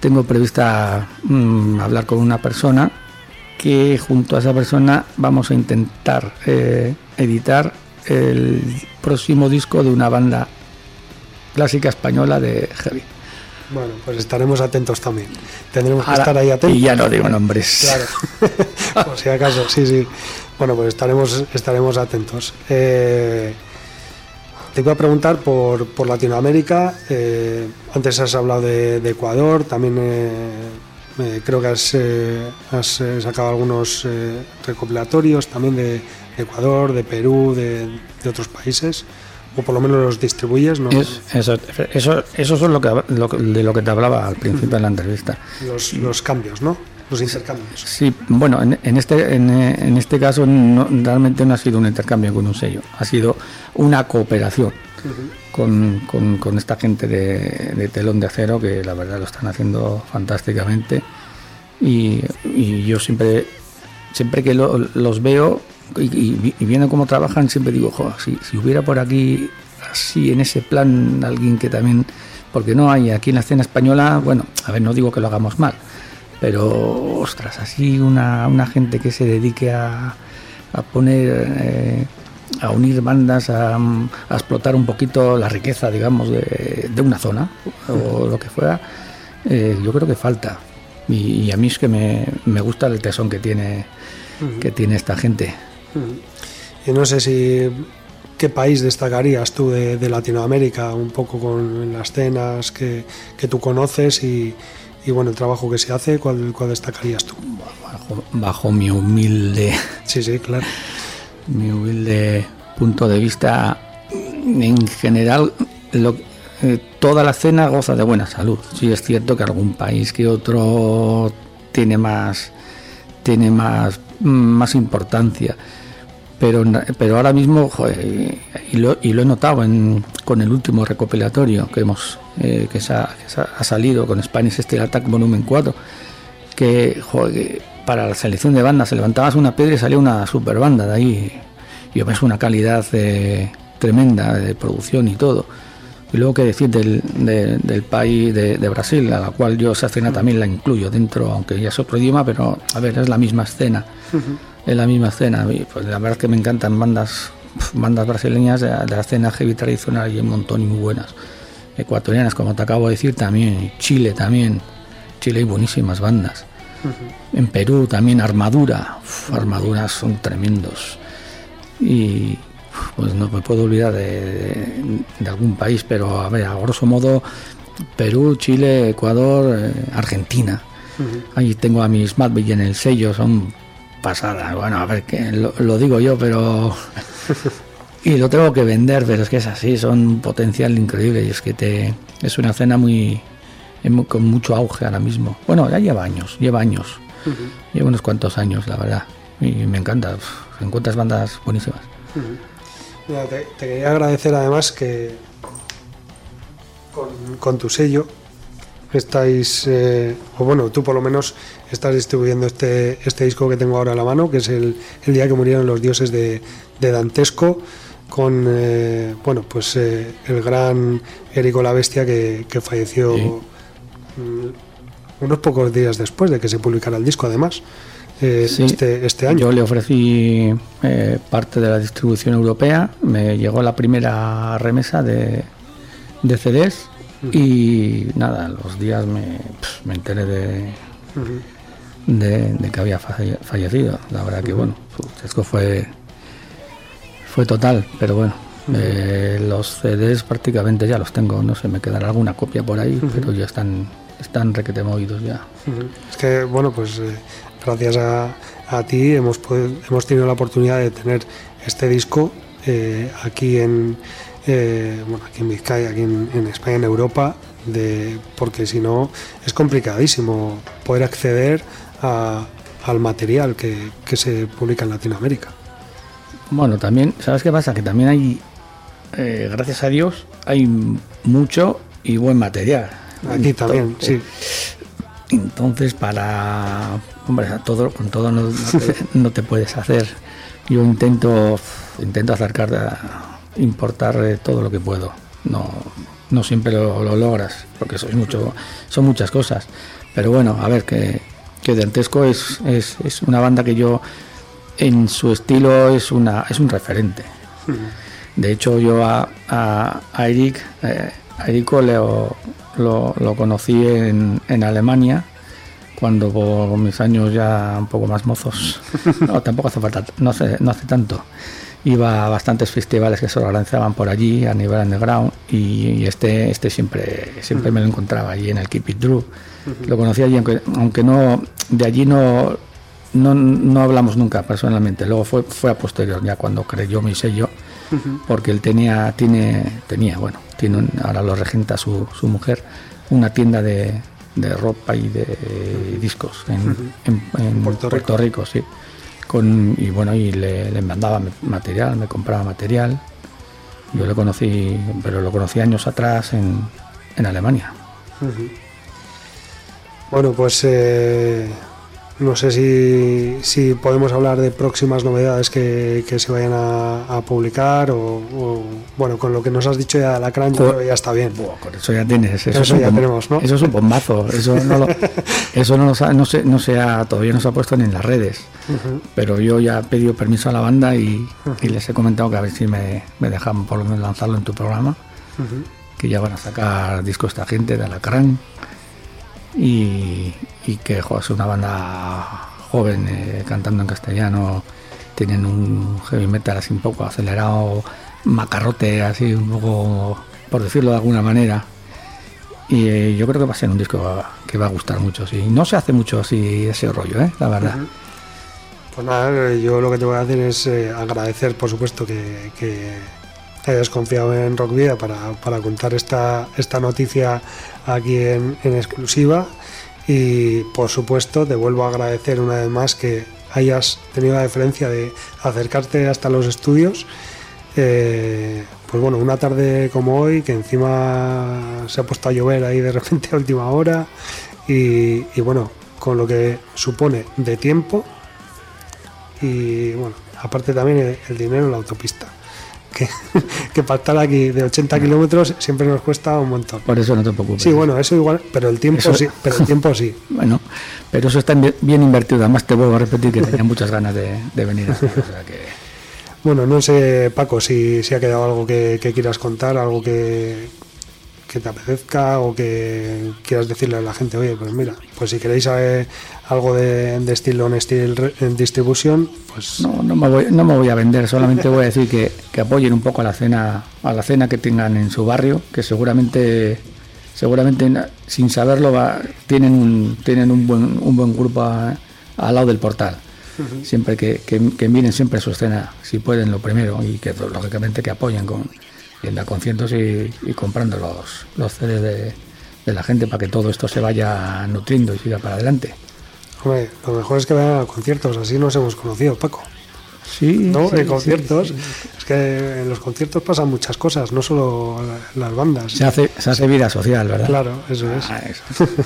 tengo prevista mm, hablar con una persona que junto a esa persona vamos a intentar eh, editar el próximo disco de una banda clásica española de heavy.
Bueno, pues estaremos atentos también. Tendremos que estar ahí atentos.
Y ya no digo nombres.
Claro. Por si acaso, sí, sí. Bueno, pues estaremos, estaremos atentos. Eh, te iba a preguntar por, por Latinoamérica. Eh, antes has hablado de, Ecuador, también eh, eh, creo que has, has sacado algunos recopilatorios también de, Ecuador, de Perú, de, otros países. O por lo menos los distribuyes, ¿no?
eso, eso, eso es lo que, de lo que te hablaba al principio de la entrevista.
Los, los cambios, ¿no? Los intercambios.
Sí, bueno, en, este, en, este caso realmente no ha sido un intercambio con un sello, ha sido una cooperación con, con, esta gente de, telón de acero que la verdad lo están haciendo fantásticamente y, yo siempre, siempre que los veo y, viendo cómo trabajan, siempre digo, si, si hubiera por aquí así en ese plan alguien que también porque no hay aquí en la escena española, bueno, a ver, no digo que lo hagamos mal, pero ostras, así una, una gente que se dedique a, a poner, eh, a unir bandas, a, explotar un poquito la riqueza, digamos, de, de una zona o lo que fuera, eh, yo creo que falta. Y, a mí es que me, me, gusta el tesón que tiene, que tiene esta gente.
Y no sé si ¿Qué país destacarías tú de, Latinoamérica, un poco con las escenas que, tú conoces y, bueno, el trabajo que se hace, ¿cuál, cuál destacarías tú?
Bajo, mi humilde...
Sí, sí, claro.
Mi humilde punto de vista, en general, eh, toda la escena goza de buena salud. Sí es cierto que algún país que otro tiene más, tiene más, más importancia pero, pero ahora mismo, y, lo, y, lo, he notado en, con el último recopilatorio que hemos eh, que, se ha, salido con Spanish Steel Attack Volumen 4, que para la selección de bandas se levantabas una piedra y salía una super banda de ahí. Y ves una calidad eh, tremenda de producción y todo. Y luego que decir del, del país de, Brasil, a la cual yo esa escena también la incluyo dentro, aunque ya es otro idioma, pero a ver, es la misma escena en la misma escena. pues la verdad es que me encantan bandas bandas brasileñas de, la escena heavy tradicional y un montón y muy buenas. Ecuatorianas, como te acabo de decir, también. Chile también. Chile hay buenísimas bandas. En Perú también Armadura. armaduras son tremendos. Y pues no me puedo olvidar de, algún país, pero a ver, a grosso modo, Perú, Chile, Ecuador, eh, Argentina. Ahí tengo a mis Madville en el sello, son pasada. Bueno, a ver, que lo, digo yo, pero... y lo tengo que vender, pero es que es así, son un potencial increíble y es que te es una cena muy con mucho auge ahora mismo. Bueno, ya lleva años, lleva años. Lleva unos cuantos años, la verdad. Y me encanta. encuentras bandas buenísimas.
te, quería agradecer además que con, con tu sello estáis, eh, o bueno, tú por lo menos estás distribuyendo este, este disco que tengo ahora a la mano, que es el, el día que murieron los dioses de, de Dantesco, con eh, bueno, pues eh, el gran Érico la Bestia que, que falleció mm, unos pocos días después de que se publicara el disco, además. este, este año.
Yo le ofrecí parte de la distribución europea, me llegó la primera remesa de, de CDs y nada, los días me, me enteré de, de, que había fallecido. La verdad que bueno, esto fue, fue total, pero bueno. Eh, los CDs prácticamente ya los tengo, no sé, me quedará alguna copia por ahí, pero ya están, están requete movidos ya.
Es que, bueno, pues eh, gracias a, a, ti hemos, hemos tenido la oportunidad de tener este disco eh, aquí en, bueno, aquí en Vizcaya, aquí en, España, en Europa, de, porque si no es complicadísimo poder acceder al material que, se publica en Latinoamérica.
Bueno, también, ¿sabes qué pasa? Que también hay, eh, gracias a Dios, hay mucho y buen material.
Aquí también, sí.
Entonces, para. Hombre, todo, con todo no, no, te, puedes hacer. Yo intento, intento acercar importar eh, todo lo que puedo. No, no siempre lo, logras, porque sois mucho, son muchas cosas. Pero bueno, a ver, que, que Dantesco es, es, es, una banda que yo, en su estilo, es, una, es un referente. De hecho, yo a, a, Eric, eh, a Erico lo, lo, conocí en, en Alemania cuando por mis años ya un poco más mozos, no, tampoco hace falta, no hace, no hace tanto, iba a bastantes festivales que se organizaban por allí a nivel underground y, este, este siempre, siempre me lo encontraba allí en el Keep It True. Lo conocí allí, aunque, aunque no, de allí no, no, no, hablamos nunca personalmente. Luego fue, fue a posterior, ya cuando creyó mi sello, porque él tenía, tiene, tenía, bueno, tiene ahora lo regenta su, su mujer, una tienda de, de ropa y de discos en, Puerto, Rico. sí. Con, y bueno, y le, mandaba material, me compraba material. Yo lo conocí, pero lo conocí años atrás en, en Alemania.
Bueno, pues eh, no sé si, podemos hablar de próximas novedades que, se vayan a, publicar o, bueno, con lo que nos has dicho ya la crunch ya está bien.
con eso ya tienes, eso,
ya tenemos, ¿no?
Eso es un bombazo, eso no, eso no, no, se, no se ha, todavía no se ha puesto ni en las redes, pero yo ya he pedido permiso a la banda y, les he comentado que a ver si me, me dejan por lo menos lanzarlo en tu programa, que ya van a sacar disco esta gente de Alacrán y, que es una banda joven eh, cantando en castellano, tienen un heavy metal así un poco acelerado, macarrote así un poco, por decirlo de alguna manera. Y eh, yo creo que va a ser un disco que va a gustar mucho. Sí. No se hace mucho así ese rollo, ¿eh? la verdad.
Pues nada, yo lo que te voy a hacer es eh, agradecer, por supuesto, que, hayas confiado en Rock Vida para, para contar esta, esta noticia aquí en, exclusiva y por supuesto te vuelvo a agradecer una vez más que hayas tenido la diferencia de acercarte hasta los estudios. Eh, pues bueno, una tarde como hoy, que encima se ha puesto a llover ahí de repente a última hora, y, bueno, con lo que supone de tiempo, y bueno, aparte también el dinero en la autopista que, que para estar aquí de 80 kilómetros siempre nos cuesta un montón.
Por eso no te preocupes.
Sí, bueno, eso igual, pero el tiempo sí, pero el tiempo sí.
bueno, pero eso está bien invertido. Además te vuelvo a repetir que tenía muchas ganas de, venir.
Bueno, no sé, Paco, si, si ha quedado algo que, quieras contar, algo que, que te apetezca o que quieras decirle a la gente, oye, pues mira, pues si queréis saber algo de, estilo en distribución, pues...
No, no me, voy, no me voy a vender, solamente voy a decir que, que, apoyen un poco a la cena a la cena que tengan en su barrio, que seguramente seguramente sin saberlo va, tienen un tienen un buen un buen grupo al lado del portal. Siempre que, que, miren siempre su escena, si pueden, lo primero, y que lógicamente que apoyen con yendo a conciertos y, y comprando los, los CDs de, de la gente para que todo esto se vaya nutriendo y siga para adelante.
Hombre, lo mejor es que vayan a conciertos, así nos hemos conocido, Paco.
Sí,
¿no? en conciertos. es que en los conciertos pasan muchas cosas, no solo las bandas.
Se hace, se hace vida social, ¿verdad?
Claro, eso es.
Ah,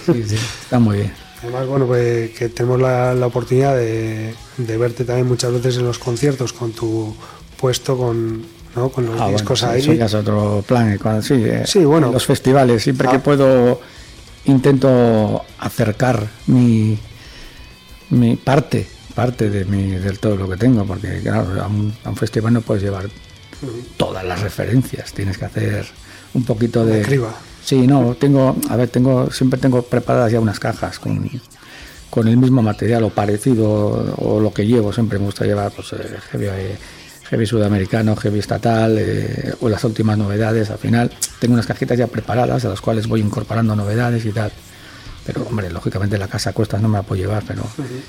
sí, sí, está muy bien.
Además, bueno, pues que tenemos la, la oportunidad de, de, verte también muchas veces en los conciertos con tu puesto, con, ¿no? con los ah, discos ahí.
Eso ya es otro plan. Cuando, sí, eh,
sí, bueno.
Los festivales, siempre que ah. puedo intento acercar mi mi parte, parte de, mi, del todo lo que tengo, porque claro, a un, festival no puedes llevar todas las referencias, tienes que hacer un poquito de...
Escriba.
Sí, no, tengo, a ver, tengo, siempre tengo preparadas ya unas cajas con, con el mismo material o parecido o, lo que llevo, siempre me gusta llevar pues, eh, heavy, eh, heavy, sudamericano, heavy estatal eh, o las últimas novedades, al final tengo unas cajitas ya preparadas a las cuales voy incorporando novedades y tal. Pero, hombre, lógicamente la casa cuesta no me la puedo llevar, pero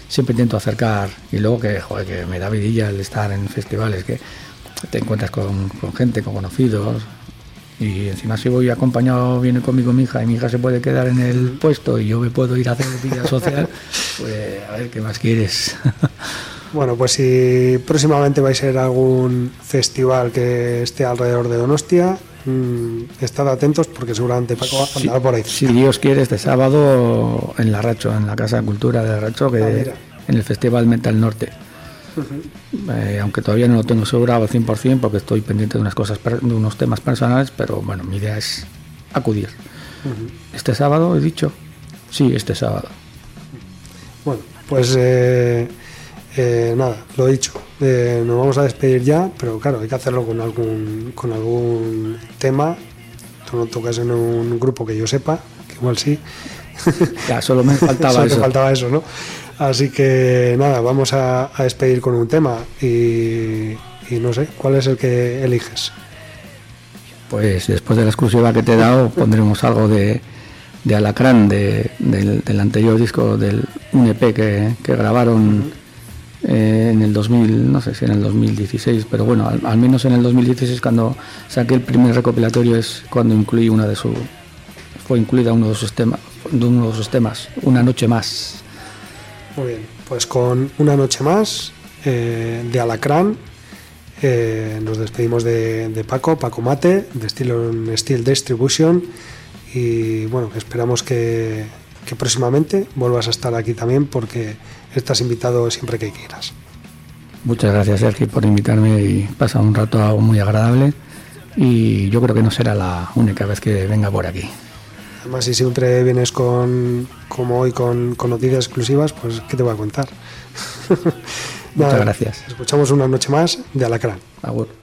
siempre intento acercar. Y luego que, joder, que me da vidilla el estar en festivales, que te encuentras con, gente, con conocidos. Y encima si voy acompañado, viene conmigo mi hija y mi hija se puede quedar en el puesto y yo me puedo ir a hacer vida social, pues a ver qué más quieres.
Bueno, pues si próximamente vais a ir a algún festival que esté alrededor de Donostia, Mm, estad atentos porque seguramente Paco andará por ahí.
Si Dios quiere, este sábado en la Racho, en la Casa de Cultura de Racho, que ah, en el Festival Metal Norte. Eh, aunque todavía no lo tengo asegurado al 100% porque estoy pendiente de unas cosas, de unos temas personales, pero bueno, mi idea es acudir. Este sábado he dicho, sí, este sábado.
Bueno, pues eh, eh, nada, lo he dicho. Eh, nos vamos a despedir ya, pero claro, hay que hacerlo con algún, con algún tema. Tú no tocas en un grupo que yo sepa, que igual sí.
Ya, solo me faltaba eso.
faltaba eso, ¿no? Así que nada, vamos a, despedir con un tema y, no sé, ¿cuál es el que eliges?
Pues después de la exclusiva que te he dado, pondremos algo de, de Alacrán, de, del, anterior disco, del un EP que, que grabaron. Eh, en el 2000, no sé si en el 2016, pero bueno, al, menos en el 2016 cuando saqué el primer recopilatorio es cuando incluí una de su, fue incluida uno de sus temas,
de uno de los temas, Una noche más.
Muy bien, pues con Una noche más eh, de Alacrán eh, nos despedimos de, Paco, Paco Mate, de Steel, Steel Distribution y bueno, esperamos que, que próximamente vuelvas a estar aquí también porque estás invitado siempre que quieras.
Muchas gracias Sergio por invitarme y pasar un rato muy agradable y yo creo que no será la única vez que venga por aquí.
Además, si siempre vienes con, como hoy, con, con noticias exclusivas, pues ¿qué te voy a contar?
Muchas gracias.
Escuchamos una noche más de Alacrán.
Agur.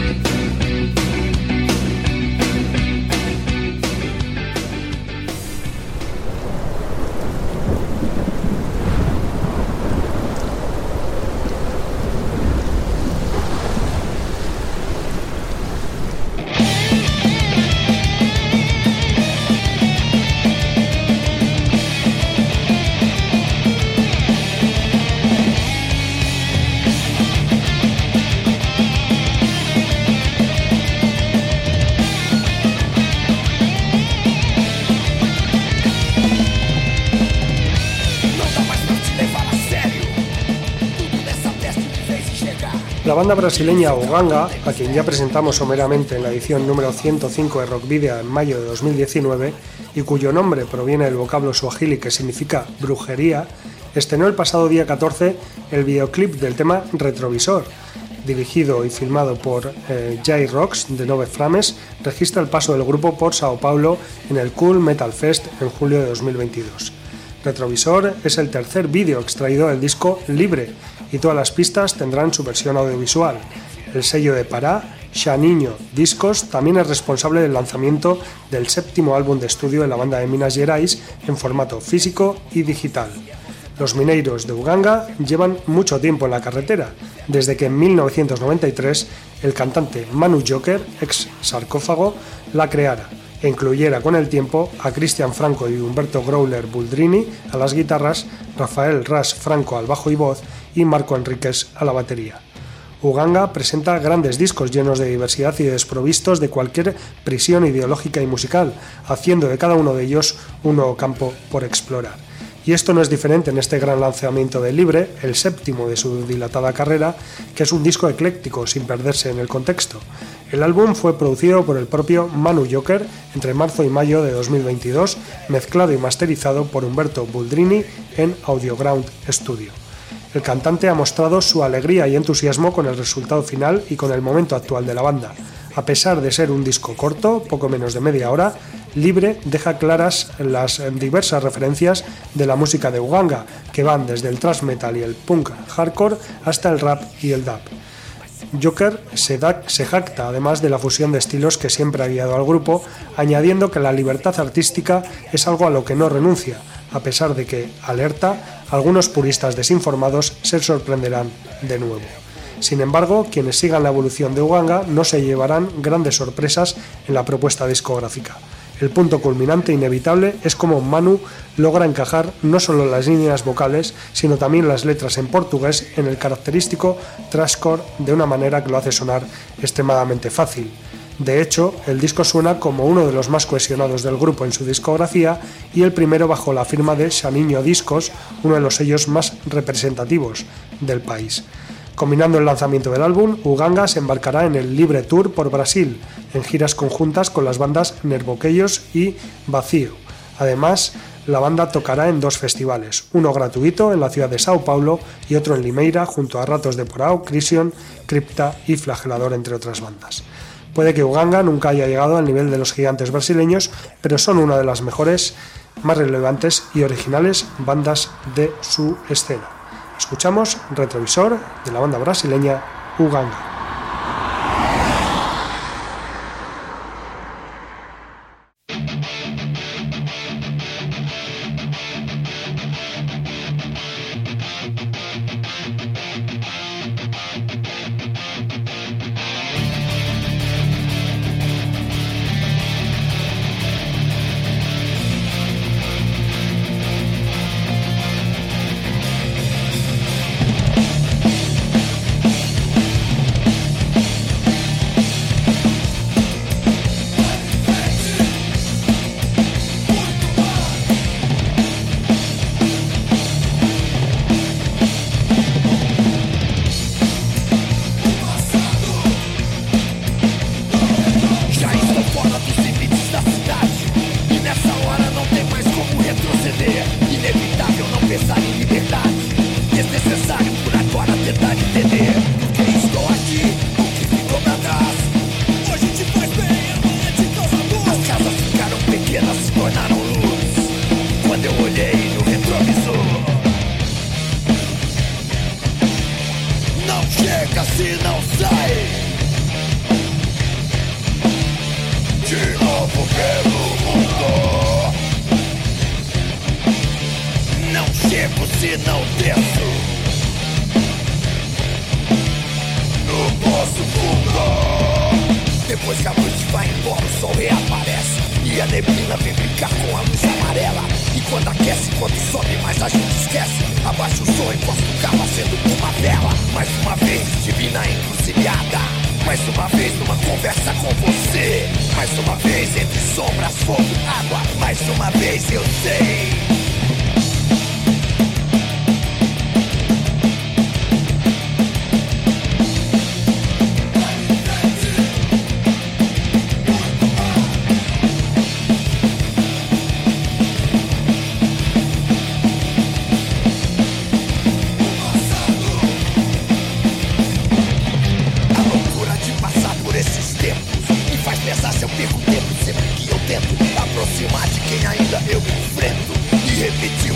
La banda brasileña Uganga, a quien ya presentamos someramente en la edición número 105 de Rock Video en mayo de 2019 y cuyo nombre proviene del vocablo suajili que significa brujería, estrenó el pasado día 14 el videoclip del tema Retrovisor, dirigido y filmado por eh, Jay Rocks de Nove Frames, registra el paso del grupo por Sao Paulo en el Cool Metal Fest en julio de 2022. Retrovisor es el tercer vídeo extraído del disco Libre y todas las pistas tendrán su versión audiovisual. El sello de Pará, Niño Discos, también es responsable del lanzamiento del séptimo álbum de estudio de la banda de Minas Gerais en formato físico y digital. Los mineiros de Uganga llevan mucho tiempo en la carretera, desde que en 1993 el cantante Manu Joker, ex sarcófago, la creara e incluyera con el tiempo a Cristian Franco y Humberto Growler Buldrini a las guitarras, Rafael Ras Franco al bajo y voz y Marco Enríquez a la batería. Uganga presenta grandes discos llenos de diversidad y desprovistos de cualquier prisión ideológica y musical, haciendo de cada uno de ellos un nuevo campo por explorar. Y esto no es diferente en este gran lanzamiento de Libre, el séptimo de su dilatada carrera, que es un disco ecléctico sin perderse en el contexto. El álbum fue producido por el propio Manu Joker entre marzo y mayo de 2022, mezclado y masterizado por Humberto Buldrini en Audioground Studio. El cantante ha mostrado su alegría y entusiasmo con el resultado final y con el momento actual de la banda. A pesar de ser un disco corto, poco menos de media hora, Libre deja claras las diversas referencias de la música de Uganga, que van desde el thrash metal y el punk hardcore hasta el rap y el dub. Joker se, se, jacta además de la fusión de estilos que siempre ha guiado al grupo, añadiendo que la libertad artística es algo a lo que no renuncia, a pesar de que, alerta, algunos puristas desinformados se sorprenderán de nuevo. Sin embargo, quienes sigan la evolución de Uganga no se llevarán grandes sorpresas en la propuesta discográfica. El punto culminante inevitable es cómo Manu logra encajar no solo las líneas vocales, sino también las letras en portugués en el característico trashcore de una manera que lo hace sonar extremadamente fácil. De hecho, el disco suena como uno de los más cohesionados del grupo en su discografía y el primero bajo la firma de Xaniño Discos, uno de los sellos más representativos del país. Combinando el lanzamiento del álbum, Uganga se embarcará en el Libre Tour por Brasil, en giras conjuntas con las bandas Nervoquellos y Vacío. Además, la banda tocará en dos festivales, uno gratuito en la ciudad de Sao Paulo y otro en Limeira junto a Ratos de Porao, Crision, Crypta y Flagelador, entre otras bandas. Puede que Uganga nunca haya llegado al nivel de los gigantes brasileños, pero son una de las mejores, más relevantes y originales bandas de su escena. Escuchamos Retrovisor de la banda brasileña Uganga.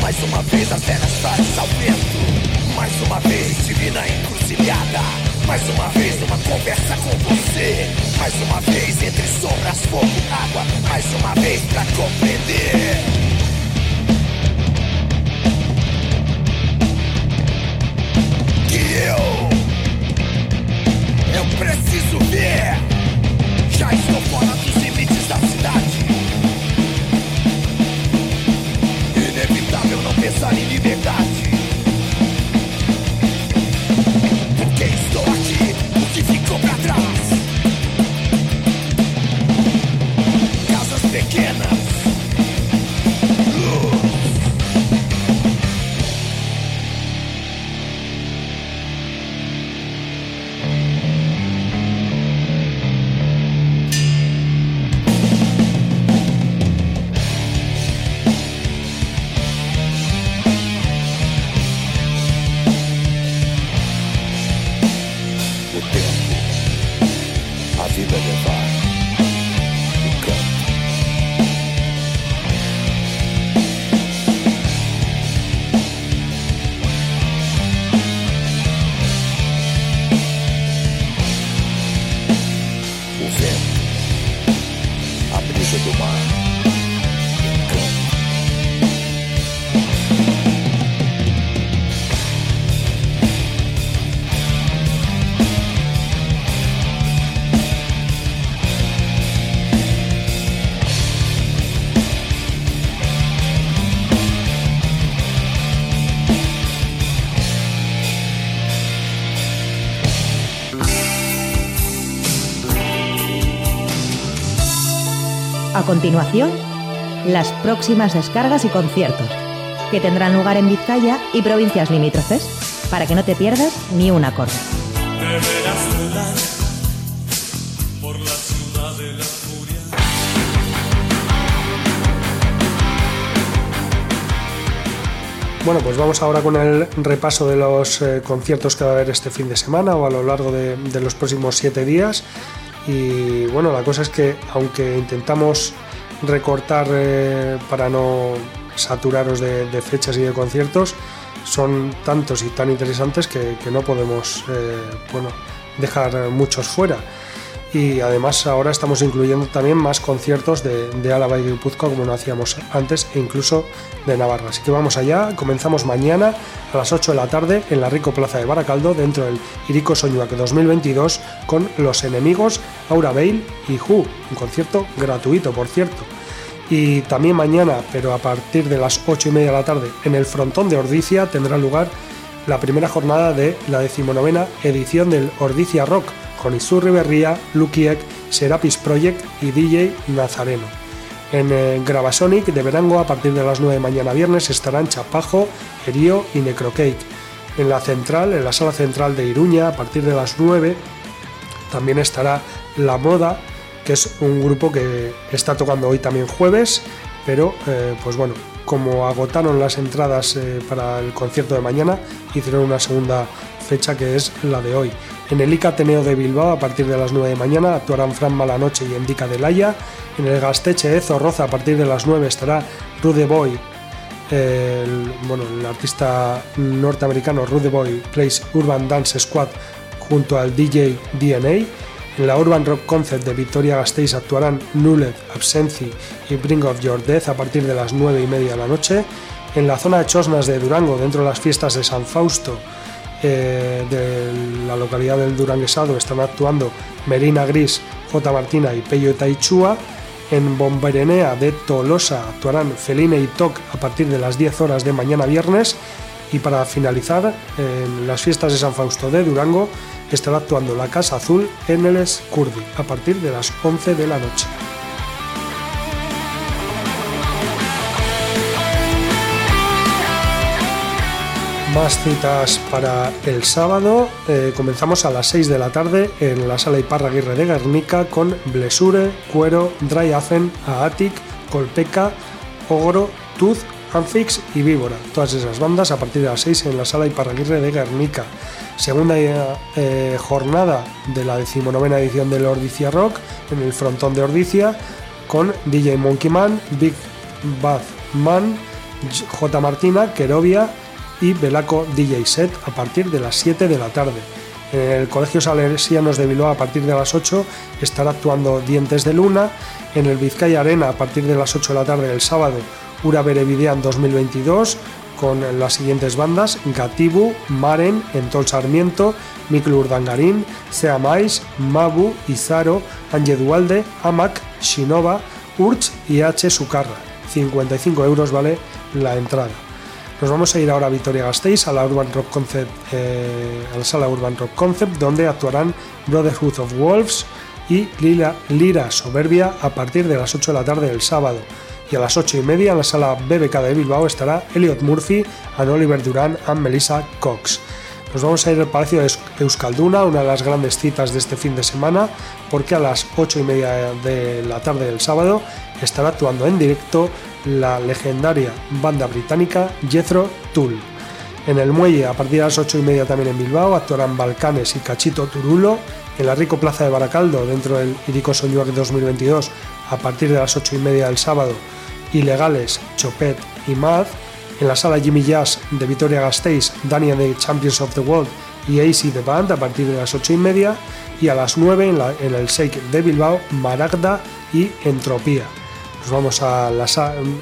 Mais uma vez as velhas frases ao vento. Mais uma vez divina encruzilhada. Mais uma vez uma conversa com você. Mais uma vez entre sombras, fogo, água. Mais uma vez pra compreender liberdade
continuación, las próximas descargas y conciertos, que tendrán lugar en Vizcaya y provincias limítrofes, para que no te pierdas ni un acorde.
Bueno, pues vamos ahora con el repaso de los eh, conciertos que va a haber este fin de semana o a lo largo de los próximos siete días. Y bueno, la cosa es que aunque intentamos recortar eh, para no saturaros de, fechas y de conciertos, son tantos y tan interesantes que, que no podemos eh, bueno, dejar muchos fuera. Y además ahora estamos incluyendo también más conciertos de, Álava y Guipúzcoa como no hacíamos antes e incluso de Navarra. Así que vamos allá, comenzamos mañana a las 8 de la tarde en la Rico Plaza de Baracaldo dentro del Irico Soñuac 2022 con Los Enemigos, Aura Bale y Who, un concierto gratuito por cierto. Y también mañana, pero a partir de las 8 y media de la tarde, en el frontón de Ordicia tendrá lugar la primera jornada de la decimonovena edición del Ordicia Rock con Isurri Berría, Lukiek, Serapis Project y DJ Nazareno. En eh, Gravasonic de Verango a partir de las 9 de mañana viernes estarán Chapajo, Erío y Necrocake. En la central, en la sala central de Iruña a partir de las 9 también estará La Moda, que es un grupo que está tocando hoy también jueves, pero eh, pues bueno, como agotaron las entradas eh, para el concierto de mañana, hicieron una segunda fecha que es la de hoy. En el ICA Ateneo de Bilbao, a partir de las 9 de mañana, actuarán Fran Malanoche y Endica de Laya. En el Gasteche Zorroza, a partir de las 9, estará Rude Boy, el, bueno, el artista norteamericano Rude Boy Plays Urban Dance Squad junto al DJ DNA. En la Urban Rock Concert de Victoria Gasteiz actuarán Nuled, Absenci y Bring of Your Death a partir de las 9 y media de la noche. En la zona de Chosnas de Durango, dentro de las fiestas de San Fausto, eh, de la localidad del Duranguesado, están actuando Merina Gris, J. Martina y Pello Taichua. En Bomberenea de Tolosa actuarán Feline y Toc a partir de las 10 horas de mañana viernes. Y para finalizar, en las fiestas de San Fausto de Durango estará actuando la Casa Azul en el Escurdi a partir de las 11 de la noche. Más citas para el sábado. Eh, comenzamos a las 6 de la tarde en la sala Iparraguirre de Guernica con Blesure, Cuero, Dry Afen, Aatic, Colpeca, Ogro, Tuz, Anfix y Víbora. Todas esas bandas a partir de las 6 en la sala Iparraguirre de Guernica. Segunda eh, jornada de la decimonovena edición del Ordicia Rock en el frontón de Ordicia con DJ Monkey Man, Big Bath Man, J. Martina, Querovia y Belaco DJ Set a partir de las 7 de la tarde. En el Colegio Salesianos de Bilbao a partir de las 8 estará actuando Dientes de Luna. En el Vizcaya Arena a partir de las 8 de la tarde del sábado Ura Berevidean 2022 con las siguientes bandas Gatibu, Maren, Entol Sarmiento, Miklo Urdangarín, Sea Mais, Mabu, Izaro, Anje Dualde, Amac, Shinova, Urch y H. Sucarra. 55 euros vale la entrada. Nos vamos a ir ahora a Vitoria Gasteiz, a la Urban Rock Concept, eh, a la sala Urban Rock Concept, donde actuarán Brotherhood of Wolves y Lira, Lira Soberbia a partir de las 8 de la tarde del sábado. Y a las 8 y media en la sala BBK de Bilbao estará Elliot Murphy, and Oliver Duran y Melissa Cox. Nos vamos a ir al Palacio de Euskalduna, una de las grandes citas de este fin de semana, porque a las 8 y media de la tarde del sábado estará actuando en directo la legendaria banda británica Jethro Tull. En el muelle, a partir de las 8 y media también en Bilbao, actuarán Balcanes y Cachito Turulo. En la Rico Plaza de Baracaldo, dentro del Irico Soñuac 2022, a partir de las 8 y media del sábado, Ilegales, Chopet y Mad. En la sala Jimmy Jazz de Vitoria Gasteiz, Danny and the Champions of the World y AC The Band a partir de las 8 y media. Y a las 9 en, en el Shake de Bilbao, Maragda y Entropía nos vamos a la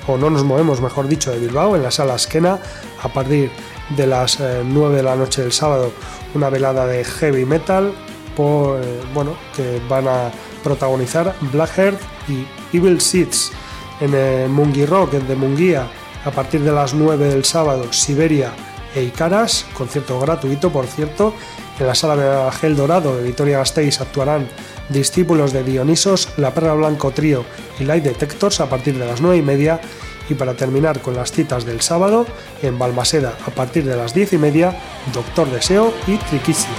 o no nos movemos, mejor dicho, de Bilbao, en la sala Esquena, a partir de las 9 de la noche del sábado, una velada de heavy metal, por, bueno, que van a protagonizar Blackheart y Evil Seeds. En el Mungi Rock, de Munguía, a partir de las 9 del sábado, Siberia e Icaras, concierto gratuito, por cierto. En la sala de Gel Dorado de Vitoria Gasteiz actuarán discípulos de Dionisos, La Perra Blanco Trío y Light Detectors a partir de las 9 y media y para terminar con las citas del sábado, en Balmaseda a partir de las 10 y media, Doctor Deseo y Triquicio.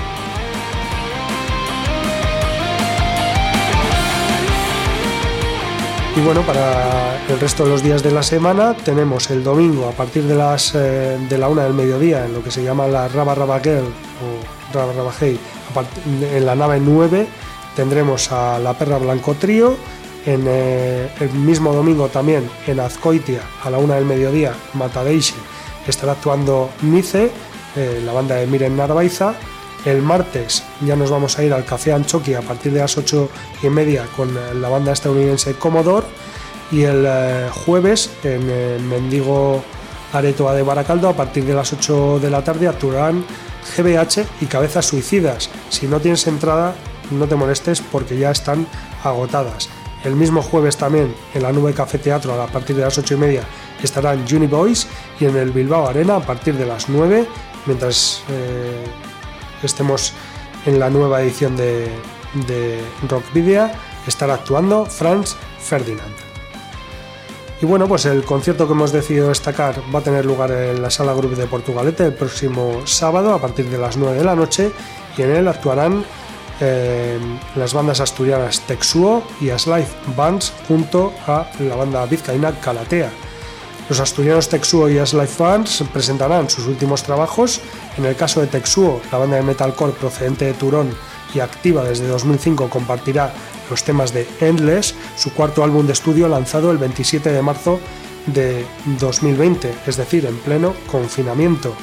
Y bueno, para el resto de los días de la semana tenemos el domingo a partir de las eh, de la una del mediodía en lo que se llama la Raba Raba o Raba Raba en la nave 9 tendremos a La Perra Blanco Trío, en eh, el mismo domingo también en Azcoitia a la una del mediodía Matadeixe estará actuando Nice, eh, la banda de Miren Narvaiza. El martes ya nos vamos a ir al Café Anchoqui a partir de las ocho y media con eh, la banda estadounidense Commodore. Y el jueves en Mendigo Aretoa de Baracaldo a partir de las 8 de la tarde actuarán GBH y Cabezas Suicidas. Si no tienes entrada no te molestes porque ya están agotadas. El mismo jueves también en la Nube Café Teatro a partir de las 8 y media estarán Boys y en el Bilbao Arena a partir de las 9 mientras eh, estemos en la nueva edición de, de Rock Video estará actuando Franz Ferdinand. Y bueno, pues el concierto que hemos decidido destacar va a tener lugar en la Sala Group de Portugalete el próximo sábado a partir de las 9 de la noche y en él actuarán eh, las bandas asturianas Texuo y Aslife Bands junto a la banda vizcaína Calatea. Los asturianos Texuo y Aslife Bands presentarán sus últimos trabajos. En el caso de Texuo, la banda de metalcore procedente de Turón y activa desde 2005 compartirá los temas de Endless, su cuarto álbum de estudio lanzado el 27 de marzo de 2020, es decir, en pleno confinamiento.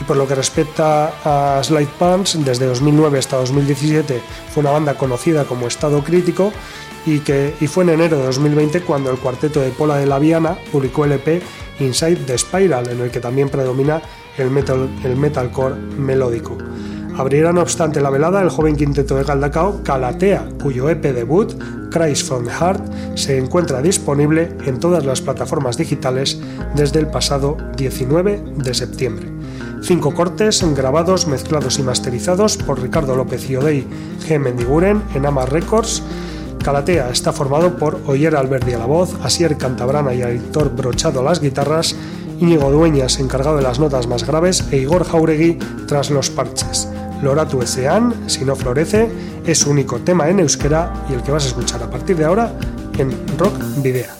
Y por lo que respecta a Slide Pants, desde 2009 hasta 2017 fue una banda conocida como Estado Crítico y, que, y fue en enero de 2020 cuando el cuarteto de Pola de la Viana publicó el EP Inside the Spiral, en el que también predomina el, metal, el metalcore melódico. Abrirá no obstante la velada el joven quinteto de Galdacao, Calatea, cuyo EP debut, Cries from the Heart, se encuentra disponible en todas las plataformas digitales desde el pasado 19 de septiembre. Cinco cortes grabados, mezclados y masterizados por Ricardo López y Odey G. Mendiguren en Ama Records. Calatea está formado por Oyer Alberdi a la voz, Asier Cantabrana y Aitor Brochado a las guitarras, Íñigo Dueñas encargado de las notas más graves e Igor Jauregui tras los parches. Loratu Esean, Si no florece, es su único tema en euskera y el que vas a escuchar a partir de ahora en Rock Video.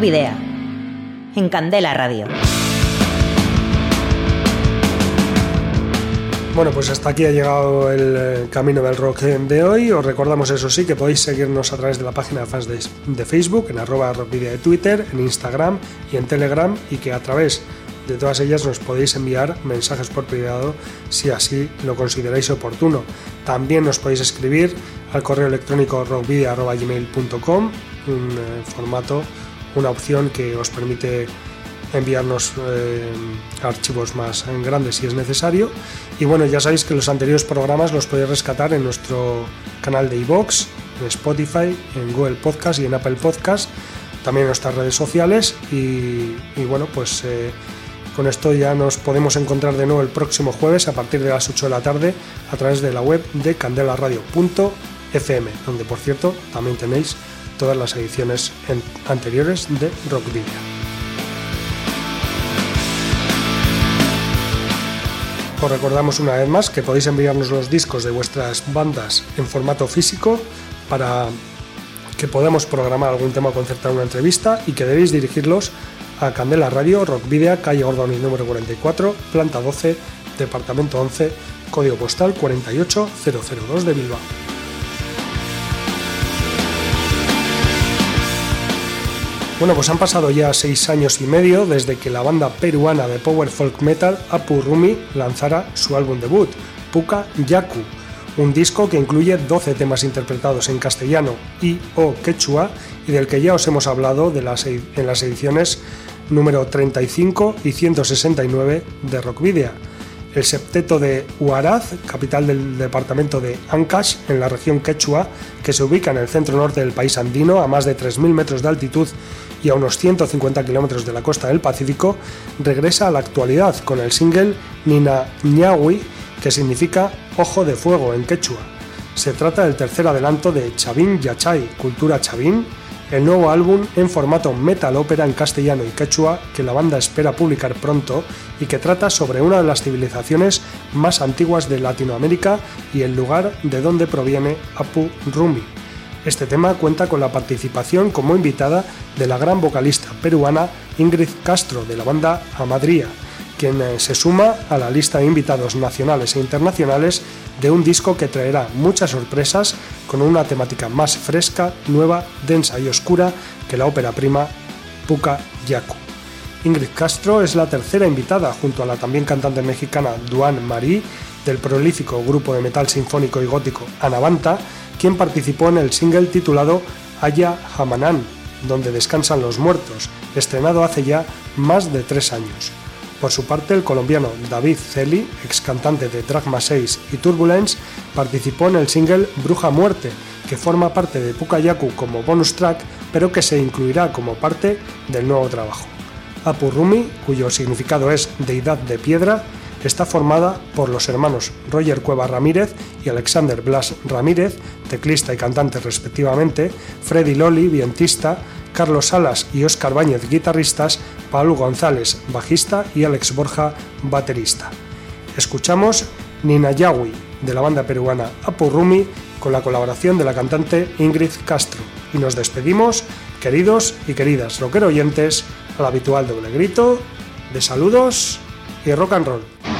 Video. En Candela Radio.
Bueno, pues hasta aquí ha llegado el eh, camino del rock de hoy. Os recordamos, eso sí, que podéis seguirnos a través de la página de fans de, Facebook, en arroba rockvideo de Twitter, en Instagram y en Telegram, y que a través de todas ellas nos podéis enviar mensajes por privado si así lo consideráis oportuno. También nos podéis escribir al correo electrónico rockvideo.gmail.com, un eh, formato, una opción que os permite enviarnos eh, archivos más grandes si es necesario. Y bueno, ya sabéis que los anteriores programas los podéis rescatar en nuestro canal de iVoox, en Spotify, en Google Podcast y en Apple Podcast, también en nuestras redes sociales. Y, bueno, pues eh, con esto ya nos podemos encontrar de nuevo el próximo jueves a partir de las 8 de la tarde a través de la web de candelaradio.fm, donde por cierto también tenéis todas las ediciones anteriores de Rock Video. Os recordamos una vez más que podéis enviarnos los discos de vuestras bandas en formato físico para que podamos programar algún tema o concertar una entrevista y que debéis dirigirlos a Candela Radio, Rock Video, calle Ordóñez número 44, planta 12, departamento 11, código postal 48002 de Bilbao. Bueno, pues han pasado ya seis años y medio desde que la banda peruana de power folk metal Apu Rumi lanzara su álbum debut, Puka Yaku, un disco que incluye 12 temas interpretados en castellano y o quechua y del que ya os hemos hablado en las ediciones número 35 y 169 de Rockvidia. El septeto de Huaraz, capital del departamento de Ancash, en la región quechua, que se ubica en el centro norte del país andino, a más de 3.000 metros de altitud y a unos 150 kilómetros de la costa del Pacífico, regresa a la actualidad con el single Nina Ñawi, que significa ojo de fuego en quechua. Se trata del tercer adelanto de Chavín Yachay, Cultura Chavín, el nuevo álbum en formato metal ópera en castellano y quechua que la banda espera publicar pronto y que trata sobre una de las civilizaciones más antiguas de Latinoamérica y el lugar de donde proviene Apu Rumi. Este tema cuenta con la participación como invitada de la gran vocalista peruana Ingrid Castro de la banda Amadría, quien eh, se suma a la lista de invitados nacionales e internacionales de un disco que traerá muchas sorpresas con una temática más fresca, nueva, densa y oscura que la ópera prima Puka Yaku. Ingrid Castro es la tercera invitada junto a la también cantante mexicana Duan Marie del prolífico grupo de metal sinfónico y gótico Anavanta, quien participó en el single titulado Aya Hamanan, donde descansan los muertos, estrenado hace ya más de tres años. Por su parte, el colombiano David Celi, ex cantante de Dragma 6 y Turbulence, participó en el single Bruja Muerte, que forma parte de Pukayaku como bonus track, pero que se incluirá como parte del nuevo trabajo. Apu Rumi, cuyo significado es deidad de piedra, está formada por los hermanos Roger Cueva Ramírez y Alexander Blas Ramírez, teclista y cantante respectivamente, Freddy Loli, vientista, Carlos Salas y Óscar Báñez, guitarristas, Pablo González, bajista y Alex Borja, baterista. Escuchamos Nina Yawi, de la banda peruana Apu Rumi, con la colaboración de la cantante Ingrid Castro. Y nos despedimos, queridos y queridas rockero oyentes, al habitual doble grito de saludos y rock and roll.